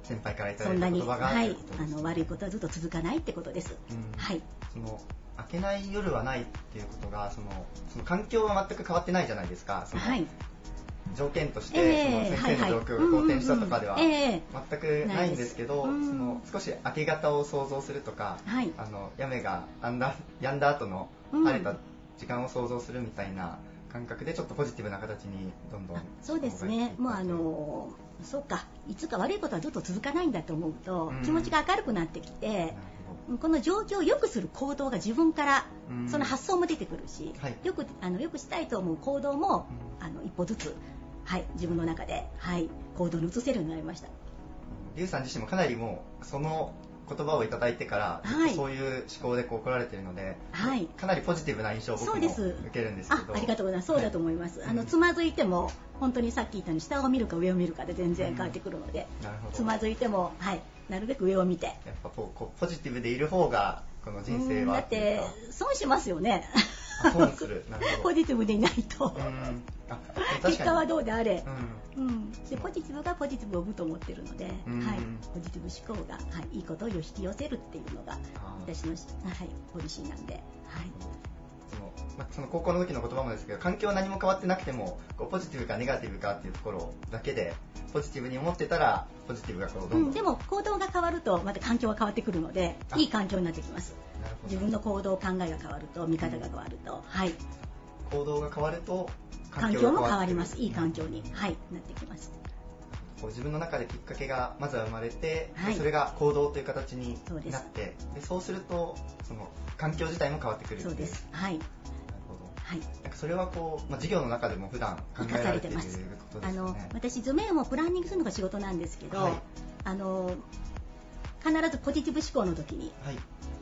先輩からいただいた言葉がはい、あの悪いことはずっと続かないってことです。はい。その明けない夜はないっていうことがそのその環境は全く変わってないじゃないですか。はい。条件として、えー、その先生の状況が好転したとかでは全くないんですけど、その少し明け方を想像するとか、はい、あの雨がやんだ止んだ後の晴れた時間を想像するみたいな感覚でちょっとポジティブな形にどんどんそうですね。もうあのそうか。いつか悪いことはずっと続かないんだと思うと、気持ちが明るくなってきて、この状況を良くする行動が自分からその発想も出てくるし、はい、よくあのよくしたいと思う行動も、あの一歩ずつはい、自分の中で、はい、行動に移せるようになりました。リュウさん自身もかなりもうその言葉をいただいてから、はい、そういう思考でこう来られているので、はい、かなりポジティブな印象を僕も受けるんですけど。ありがとうございます。そうだと思います、はい、あのつまずいても本当にさっき言ったように下を見るか上を見るかで全然変わってくるので、うん、つまずいても、はい、なるべく上を見て。やっぱこうポジティブでいる方がこの人生はだって損しますよね損するポジティブでいないと。結果はどうであれ、うん、うん、でポジティブがポジティブを生むと思ってるので、はい、ポジティブ思考が、はい、いいことを引き寄せるっていうのが私の、はい、ポリシーなんで、はい、そのまあ、その高校の時の言葉もですけど環境は何も変わってなくてもこうポジティブかネガティブかっていうところだけでポジティブに思ってたらポジティブがこうどんどん、うん、でも行動が変わるとまた環境が変わってくるのでいい環境になってきます自分の行動考えが変わると見方が変わると、はい。行動が変わると環境も変わります。いい環境に、はい、なってきますこう自分の中できっかけがまずは生まれて、はい、それが行動という形になってでそうするとその環境自体も変わってくるそうです。はい。はい、それはこう、まあ、授業の中でも普段考えられていることです、ね、あの私図面をプランニングするのが仕事なんですけど、はい、あの必ずポジティブ思考の時に、はい、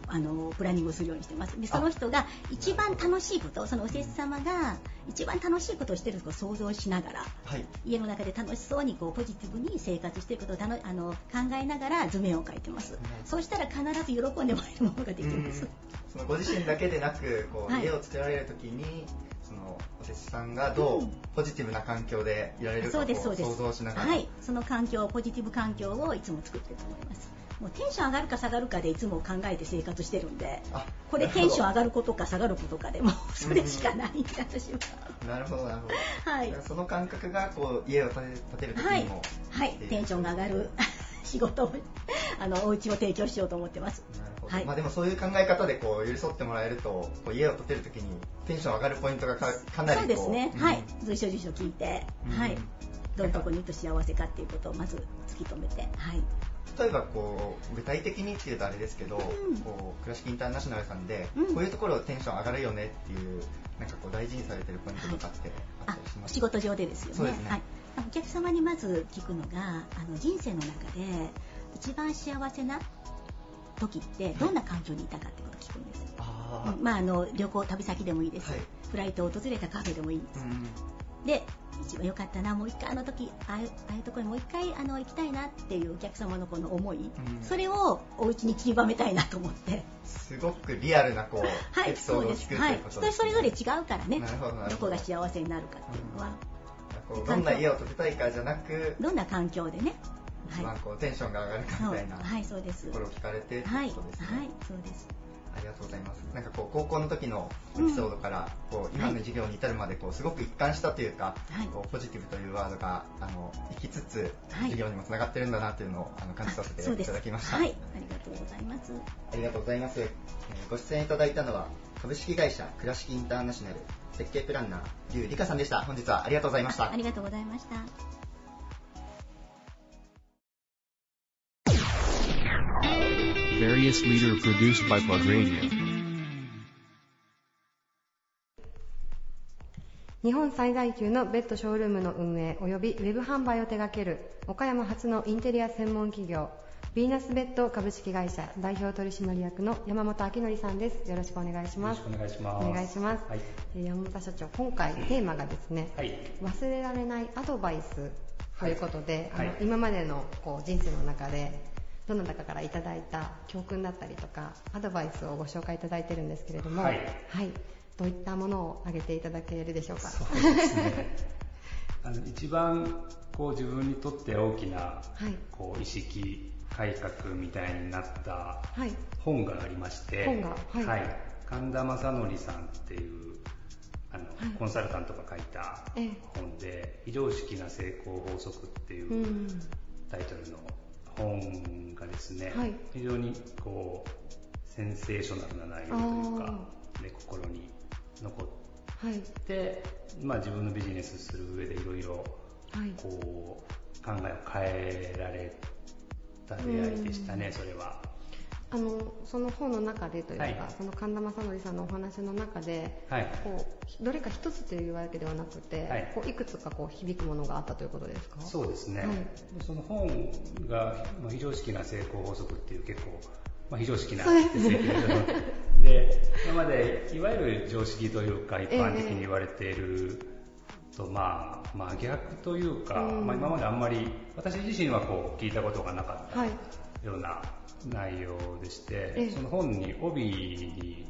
あのプランニングをするようにしてます。でその人が一番楽しいことそのお施主様が一番楽しいことをしていることを想像しながら、はい、家の中で楽しそうにこうポジティブに生活していることをたのあの考えながら図面を描いてます、うん、そうしたら必ず喜んでもらえるものができるんです、うん、そのご自身だけでなくこう、はい、家を作られる時にそのお施主さんがどうポジティブな環境でいられるかを想像しながら、はい、その環境ポジティブ環境をいつも作ってると思いますもうテンション上がるか下がるかでいつも考えて生活してるんでこれテンション上がることか下がることかでもそれしかないんで私は。なるほどなるほど、はい、その感覚がこう家を建てる時にも、はい、はい、テンションが上がる仕事をあのお家を提供しようと思ってます。なるほど、はい、まあ、でもそういう考え方でこう寄り添ってもらえるとこう家を建てる時にテンション上がるポイントがかかなりそうですね、うん、はい随所随所聞いて、うん、はいどういうとこにいると幸せかっていうことをまず突き止めて。はい。例えばこう具体的にっていうとあれですけど、うん、こう倉敷インターナショナルさんで、うん、こういうところテンション上がるよねっていうなんかこう大事にされてるポイントとかってあったりします、はい、仕事上でですよね、ね、はい、お客様にまず聞くのがあの人生の中で一番幸せな時ってどんな環境にいたかってことを聞くんです、はい、まあ、あの旅行旅先でもいいです、はい、フライトを訪れたカフェでもいいです、で一番良かったなもう一回あの時ああいうああいうところにもう一回あの行きたいなっていうお客様のこの思い、うん、それをお家に散りばめたいなと思って。すごくリアルなこう、はい、エピソードを聞くはい、人それぞれ違うからね。どこが幸せになるかっていうのは、うん、どんな家を建てたいかじゃなくどんな環境でね。一番こうテンションが上がるかみたいなはいそうです。ところを聞かれてはい、そうですありがとうございます。なんかこう高校の時のエピソードから、こう今の授業に至るまでこうすごく一貫したというか、はい、こうポジティブというワードがあの生きつつ授業にもつながってるんだなというのをあの感じさせていただきました。はい、ありがとうございます。ありがとうございます。えー、ご出演いただいたのは株式会社倉敷インターナショナル設計プランナー劉理香さんでした。本日はありがとうございました。ありがとうございました。Various leader produced by Plug Radio. 日本最大級のベッドショールームの運営及びウェブ販売を手掛ける岡山発のインテリア専門企業ヴィーナスベッド株式会社代表取締役の山本明則さんです。よろしくお願いします。お願いします。お願いします。はい、山本社長、今回テーマがですね、はい、忘れられないアドバイスということで、はい、あの今までのこう人生の中でどなたかからいただいた教訓だったりとかアドバイスをご紹介いただいてるんですけれども、はい、はい、どういったものを挙げていただけるでしょうか？そうですね。あの一番こう自分にとって大きな、はい、こう意識改革みたいになった本がありまして、本が、はい、はい、神田正則さんっていうあの、はい、コンサルタントが書いた本で「非常識な成功法則」っていうタイトルの本がですね、はい、非常にこうセンセーショナルな内容というか、ね、心に残って、まあ、自分のビジネスする上でいろいろこう考えを変えられた出会いでしたね、それは。あのその本の中でというか、はい、その神田正則さんのお話の中で、はい、こうどれか一つというわけではなくて、はい、こういくつかこう響くものがあったということですか？そうですね、はい、その本が「非常識な成功法則」っていう結構、まあ、非常識なですね。で今までいわゆる常識というか一般的に言われている、とまあ真逆というか、まあ、今まであんまり私自身はこう聞いたことがなかったような内容でして、その本に帯に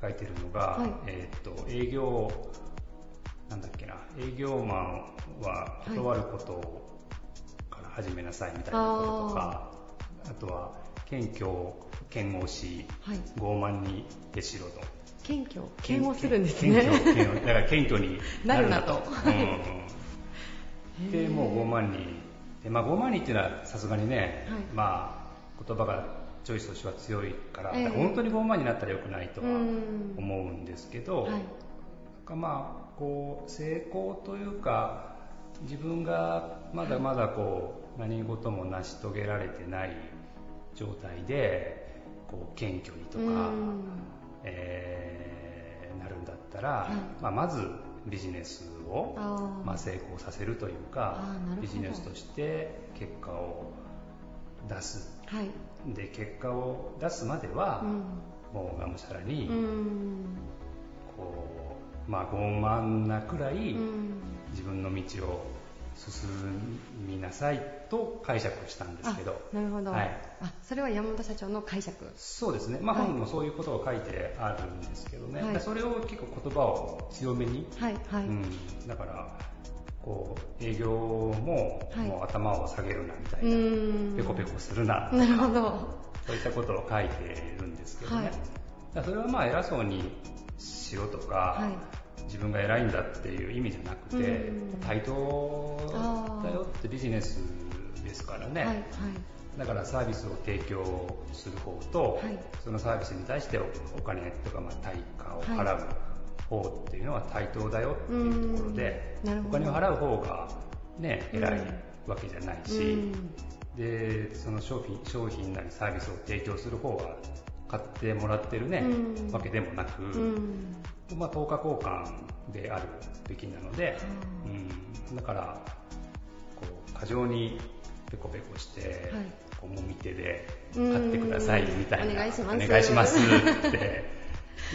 書いてるのが、はい、えっ、と営業なんだっけな営業マンは断ることから始めなさいみたいなこととか、はい、あとは謙虚嫌悪し、はい、傲慢に徹しろと。謙虚？嫌悪するんですね。謙虚だから謙虚に なるなと。うん、でもう傲慢にで、まあ、傲慢にっていうのはさすがにね、まあ言葉がチョイスとしては強いから、えー、本当に傲慢になったらよくないとは思うんですけど、はい、まあこう成功というか自分がまだまだこう何事も成し遂げられてない状態でこう謙虚にとか、えー、なるんだったら、はい、まあ、まずビジネスをまあ、成功させるというかビジネスとして結果を出す、はい、で結果を出すまでは、うん、もうがむしゃらに、こうまあ傲慢なくらい、自分の道を進みなさいと解釈したんですけど。なるほど、はい、あそれは山本社長の解釈。そうですね、まあ、本にもそういうことを書いてあるんですけどね、はい、それを結構言葉を強めに、はいはい。うん、だからこう営業も,、もう頭を下げるなみたいなペコペコするななるほど。そういったことを書いてるんですけどね、はい、それはまあ偉そうにしろとか、はい。自分が偉いんだっていう意味じゃなくて、対等だよってビジネスですからね、はいはい、だからサービスを提供する方と、はい、そのサービスに対してお金とかまあ対価を払う方っていうのは対等だよっていうところで、お金を払う方がね偉いわけじゃないし、でその商品商品なりサービスを提供する方は買ってもらってるね、わけでもなく、まあ、10日交換であるべきなので、うん、だからこう過剰にペコペコして、はい、こうもみ手で買ってくださいみたいな、お願いします。お願いしますって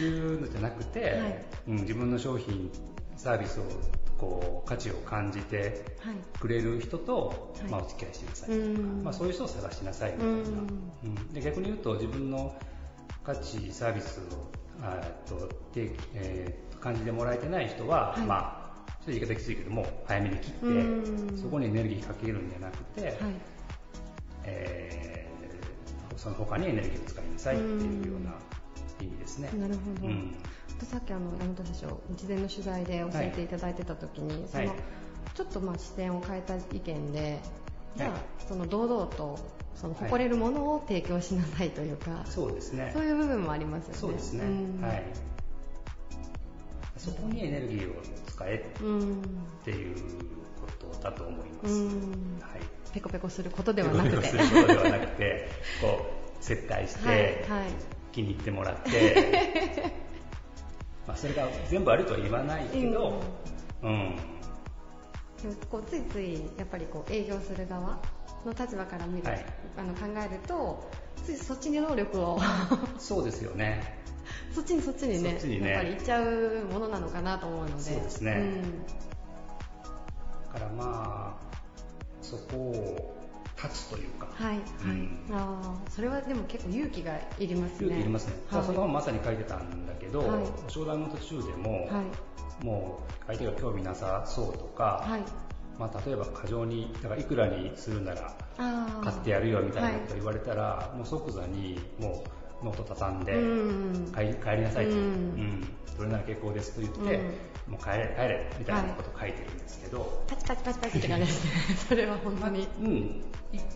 いうのじゃなくて、はい、うん、自分の商品サービスをこう価値を感じてくれる人と、はい、まあ、お付き合いしなさいとか、まあ、そういう人を探しなさいみたいな、うん、で逆に言うと自分の価値サービスをとで、えー、感じてもらえてない人は、はい、まあ、ちょっと言い方きついけども、早めに切って、そこにエネルギーかけるんじゃなくて、はい、えー、その他にエネルギーを使いなさいっていうような意味ですね。なるほど。うん、さっきあの山本社長、一前の取材で教えていただいてた時に、はい、そのちょっとまあ視点を変えた意見で、じゃあ、その堂々とその誇れるものを提供しなさいというか、はい、そうですね。そういう部分もありますよね。そうですね、うん、はい。そこにエネルギーを使えっていうことだと思います、はい、ペコペコすることではなくて。ペコペコすることではなくてこう接待して、はいはい、気に入ってもらって。まあそれが全部あるとは言わないけど、うん、うん。こうついついやっぱりこう営業する側の立場から見る、はい、あの考えるとついそっちに能力を。そうですよね。そっちにそっちにね、ね、やっぱり行っちゃうものなのかなと思うので。そうですね、うん、だからまあそこを立つというか。はい、うん、あそれはでも結構勇気がいりますね。勇気いりますね、はい、その本まさに書いてたんだけど、はい、商談の途中でも、はい、もう相手が興味なさそうとか、はい。まあ、例えば過剰にだからいくらにするなら買ってやるよみたいなこと言われたら、はい、もう即座にもうノート畳んで帰りなさいと、うん、それなら結構ですと言って、もう帰れ帰れみたいなことを書いてるんですけど、はい、パチパチパチパチって感じですね。それは本当に、まあ、うん。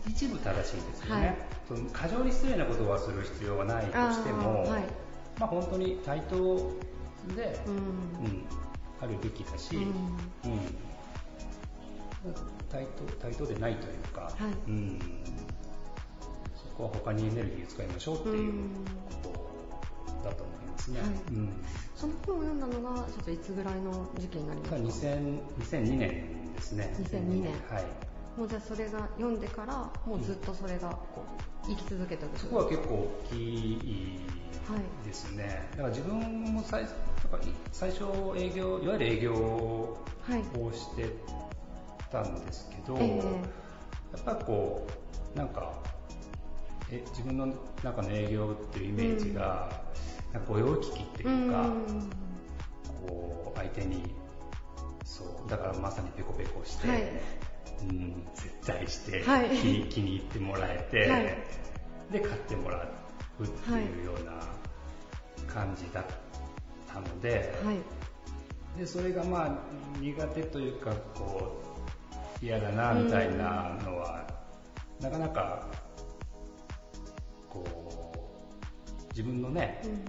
一部正しいですよね、はい、その過剰に失礼なことはする必要はないとしても、はい、まあ、本当に対等で、うん、うん、あるべきだし、うん、うん。対等対等でないというか、はい、うん、そこは他にエネルギーを使いましょうっていうことだと思いますね。はい。うん、その本を読んだのがちょっといつぐらいの時期になりますか？2002年ですね。2002年。はい。もうじゃあそれが読んでからもうずっとそれがこう。生き続けたそこは結構大きいですね、はい、だから自分も最最初営業いわゆる営業をしてたんですけど、えー、やっぱりこうなんかえ自分の中の営業っていうイメージが、うん、なんか御用聞きっていうか、うん、こう相手にそうだからまさにペコペコして、はい、うん、接待して、はい、気に気に入ってもらえて、はい、で買ってもらうっていうような感じだったので,、でそれがまあ苦手というかこう嫌だなみたいなのは、うん、なかなかこう自分のね、うん、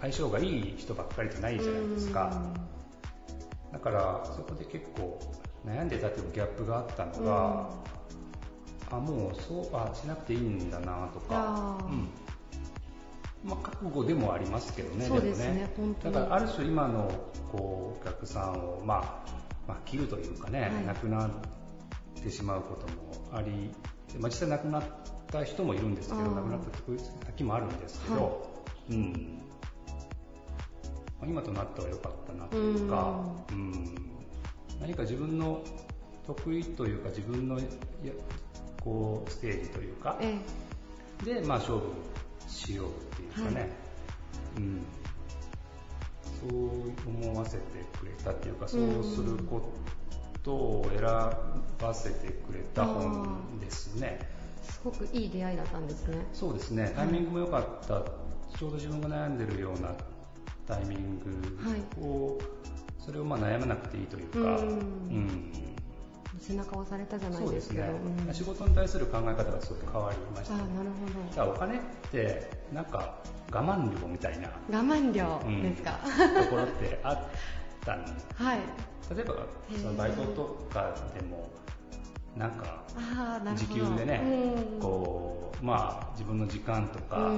相性がいい人ばっかりじゃないじゃないですか、うん、だからそこで結構悩んでたっていうギャップがあったのが、あもうそうあしなくていいんだなとか、うん。まあ、覚悟でもありますけどね、そうですね、ね。だからある種今のこうお客さんを、まあ、まあ、切るというかね、はい、亡くなってしまうこともあり、まあ、実際亡くなった人もいるんですけど、亡くなった時もあるんですけど、はい、うん。まあ、今となっては良かったなというか、うん、何か自分の得意というか自分のやこうステージというか、ええ、で、まあ、勝負しようっていうかね、はい、うん、そう思わせてくれたっていうか、そうすることを選ばせてくれた本ですね。すごくいい出会いだったんですね。そうですね。タイミングも良かった。はい、ちょうど自分が悩んでるようなタイミングを、はい、それをまあ悩まなくていいというか、うん、うん。背中を押されたじゃないですけど、ね。うん、仕事に対する考え方がすごく変わりました、ね、あなるほど。お金ってなんか我慢量みたいな。我慢量ですか、うん、ところってあったん はい。例えばそのバイトとかでもなんか時給でね、こうまあ自分の時間とか、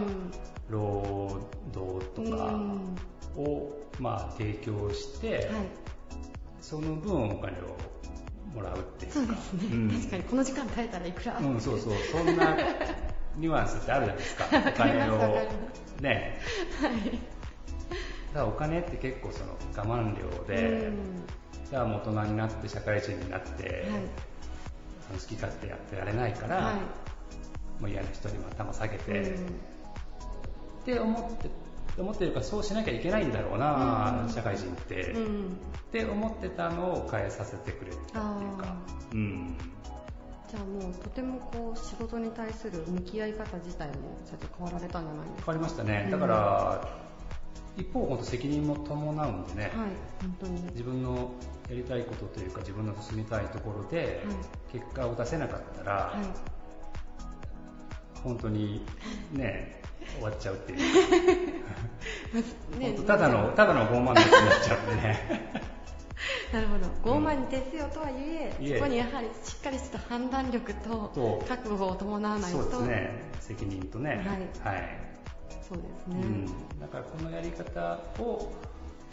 労働とかを、まあ提供して、はい、その分お金をもらうっていうか。そうですね。うん、確かに、この時間耐えたらいくらうん、そうそう。そんな ニュアンスってあるじゃないですか。お金を。ね。はい。だからお金って結構その我慢量で、じゃあもう大人になって社会人になって、はい、好き勝手やってられないから、はい、もう嫌な人にも頭下げて、って思って思ってるからそうしなきゃいけないんだろうな、うん、社会人って、うん、って思ってたのを変えさせてくれたっていうか、うん、じゃあもうとてもこう仕事に対する向き合い方自体も社長変わられたんじゃないですか？変わりましたね。だから、一方本当責任も伴うんでね、はい、本当に。自分のやりたいことというか自分の進みたいところで結果を出せなかったら、はい、本当にね 終わっちゃうっていう。ね、ただのただの傲慢な人になっちゃうんでね。なるほど。傲慢に徹せよとはいえ、うん、そこにやはりしっかりした判断力と覚悟を伴わないと。そうですね。責任とね。はい、はい、そうですね、うん、だからこのやり方を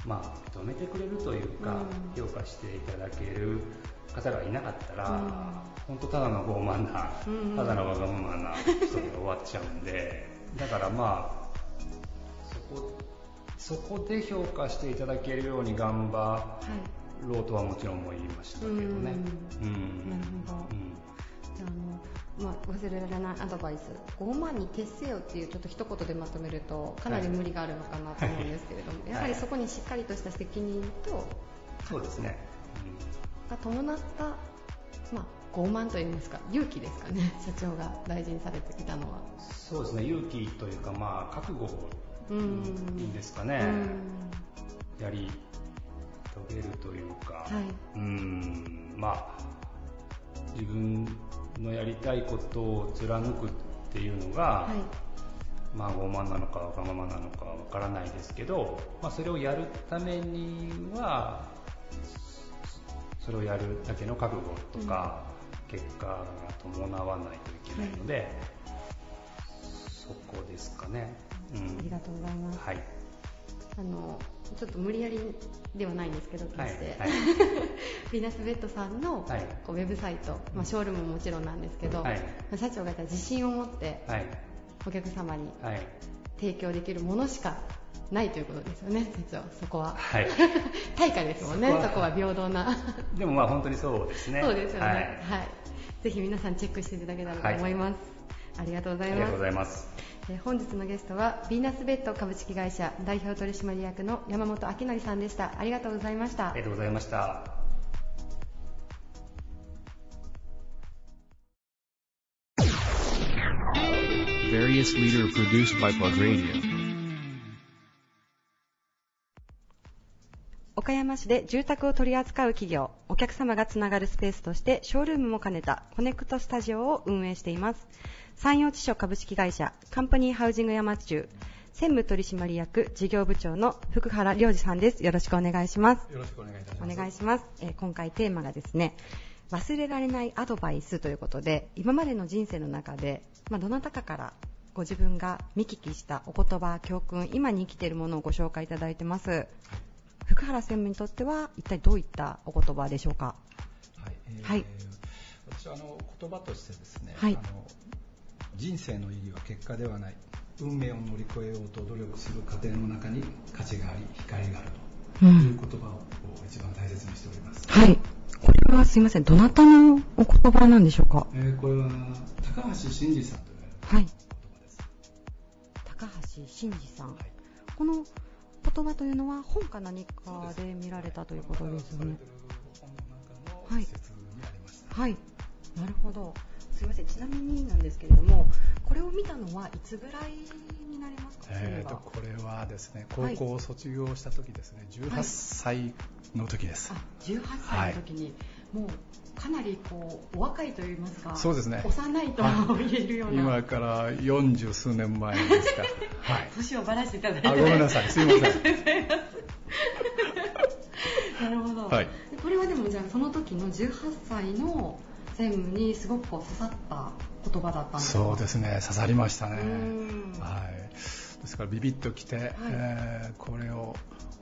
まあ認めてくれるというか、うん、評価していただける方がいなかったら、うん、本当ただの傲慢な、うん、ただのわがままな人で終わっちゃうんでだからまあそこそこで評価していただけるように頑張ろうとはもちろん思いましたけどね。うん、なるほど。じゃあのまあ、忘れられないアドバイス。傲慢に徹せよっていうちょっと一言でまとめるとかなり無理があるのかなと思うんですけれども、はい、やはりそこにしっかりとした責任と、そうですね、が伴った、まあ、傲慢といいますか勇気ですかね。社長が大事にされてきたのは。そうですね。勇気というか、まあ、覚悟ですかね。やり遂げるというか、はい、うん。まあ自分のやりたいことを貫くっていうのが、はい、まあ傲慢なのかわがままなのかわからないですけど、まあ、それをやるためにはそれをやるだけの覚悟とか、結果が伴わないといけないので、はい、そこですかね、うん、ありがとうございます、はい、あのちょっと無理やりではないんですけど決して、はいはい、ヴィーナスベッドさんの、はい、こうウェブサイト、まあ、ショールームももちろんなんですけど、はい、社長が自信を持って、お客様に提供できるものしかないということですよね、社長、そこは。はい。対価ですもんね、そこは平等な。でもまあ本当にそうですね。そうですよね。はい。はい、ぜひ皆さんチェックしていただけたらと思います。はい、ありがとうございます。本日のゲストはヴィーナスベッド株式会社代表取締役の山本明則さんでした。ありがとうございました。ありがとうございました。岡山市で住宅を取り扱う企業、お客様がつながるスペースとしてショールームも兼ねたコネクトスタジオを運営しています。山陽地所株式会社カンパニーハウジング山中専務取締役事業部長の福原良二さんです。よろしくお願いします。よろしくお願いいたします。お願いします。えー、今回テーマがですね、忘れられないアドバイスということで、今までの人生の中で、まあ、どなたかからご自分が見聞きしたお言葉、教訓、今に生きているものをご紹介いただいてます。福原専務にとっては一体どういったお言葉でしょうか？はい。えー、はい、私はあの言葉としてですね、はい、あの人生の意義は結果ではない。運命を乗り越えようと努力する過程の中に価値があり、光があるという言葉を一番大切にしております。はい。これはすいません、どなたのお言葉なんでしょうか？えー、これは高橋真二さんという言葉です。高橋真二さん。はい、この言葉というのは本か何かで見られたということですよね。はい。はい。なるほど。すみません。ちなみになんですけれども、これを見たのはいつぐらいになりますか？えー、とこれはですね、高校を卒業した時ですね、はい、18歳の時です。あ、18歳の時に、はい、もうかなりこうお若いと言いますか、そうですね。幼いと言えるような、はい、今から40数年前ですか。はい。年をばらしていただいて。あ、ごめんなさい。すいません。なるほど。はい。これはでもじゃあその時の18歳の専務にすごくこう刺さった言葉だったんですか。そうですね。刺さりましたね。はい。ですからビビッときて、はい、えー、これを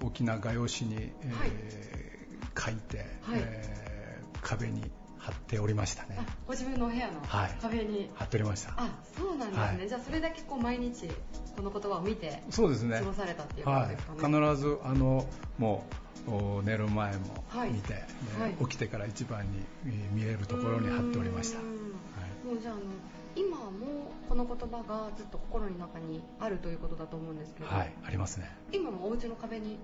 大きな画用紙に、えー、はい、書いて、はい、えー、壁に貼っておりましたね。ご自分のお部屋の壁に、はい、貼っておりました。あ、そうなんですね。はい、じゃあそれだけこう毎日この言葉を見て、そうですね。過ごされたっていうことですかね。はい、必ずあのもう寝る前も見て、はい、起きてから一番に見えるところに貼っておりました。はい、もうじゃああの今もこの言葉がずっと心の中にあるということだと思うんですけど。はい、ありますね。今もお家の壁に？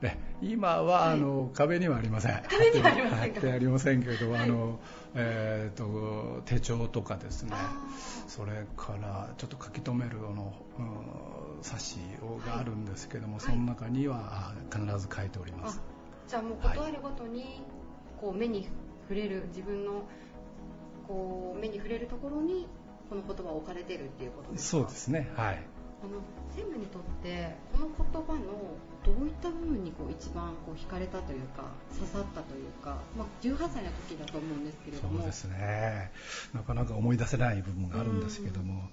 ね、今は、はい、あの壁にはありません。壁にはありませんか。ありませんけど、はい、あのえーと、手帳とかですね、それからちょっと書き留めるあの、うん、冊子があるんですけども、はい、その中には必ず書いております。じゃあもうことあるごとに、こう目に触れる自分のこう目に触れるところにこの言葉を置かれてるっていうことですか？そうですね。はい。あの専務にとってこの言葉のどういった部分にこう一番こう惹かれたというか刺さったというか、まあ、18歳の時だと思うんですけれどもそうですねなかなか思い出せない部分があるんですけども、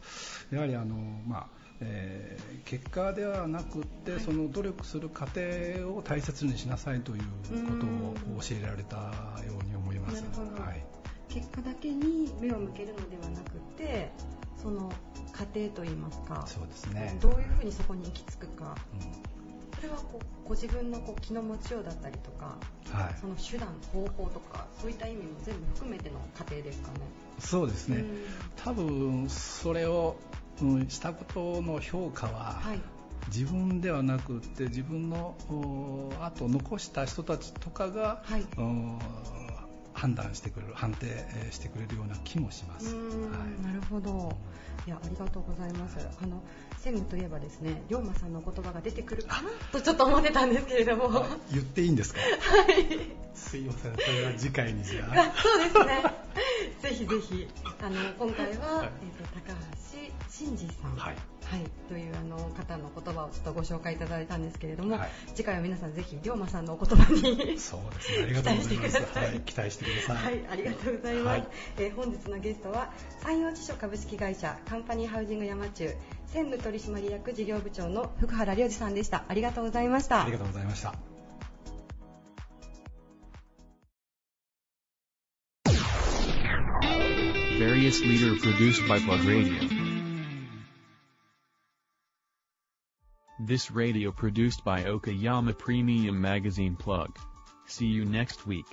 やはりあの、まあえー、結果ではなくって、はい、その努力する過程を大切にしなさいということを教えられたように思います。はい、結果だけに目を向けるのではなくてその過程といいますかそうですね。どういうふうにそこに行き着くか、うん、それはこうご自分のこう気の持ちようだったりとか、はい、その手段方法とかそういった意味も全部含めての過程ですかね。そうですね、うん、多分それを、うん、したことの評価は、はい自分ではなくて自分の後残した人たちとかが、はい、判断してくれる判定してくれるような気もします。はい、なるほど。いやありがとうございます。あの専務といえばですね、龍馬さんの言葉が出てくるかなとちょっと思ってたんですけれども。言っていいんですか？はい。すいません、それは次回にじゃあ。そうですね。ぜひぜひ。あの今回は、はい、えっ、ー、と高橋真二さん。はい。はい、というあの方の言葉をちょっとご紹介いただいたんですけれども、はい、次回は皆さんぜひ龍馬さんのお言葉にそうですね。ありがとうございます。はい、期待してください。はい。ありがとうございます、はい、えー、本日のゲストは山陽地所株式会社カンパニーハウジング山中専務取締役事業部長の福原良二さんでした。ありがとうございました。ありがとうございました Various leader produced by Plug Radio. This radio produced by Okayama Premium Magazine Plug. See you next week.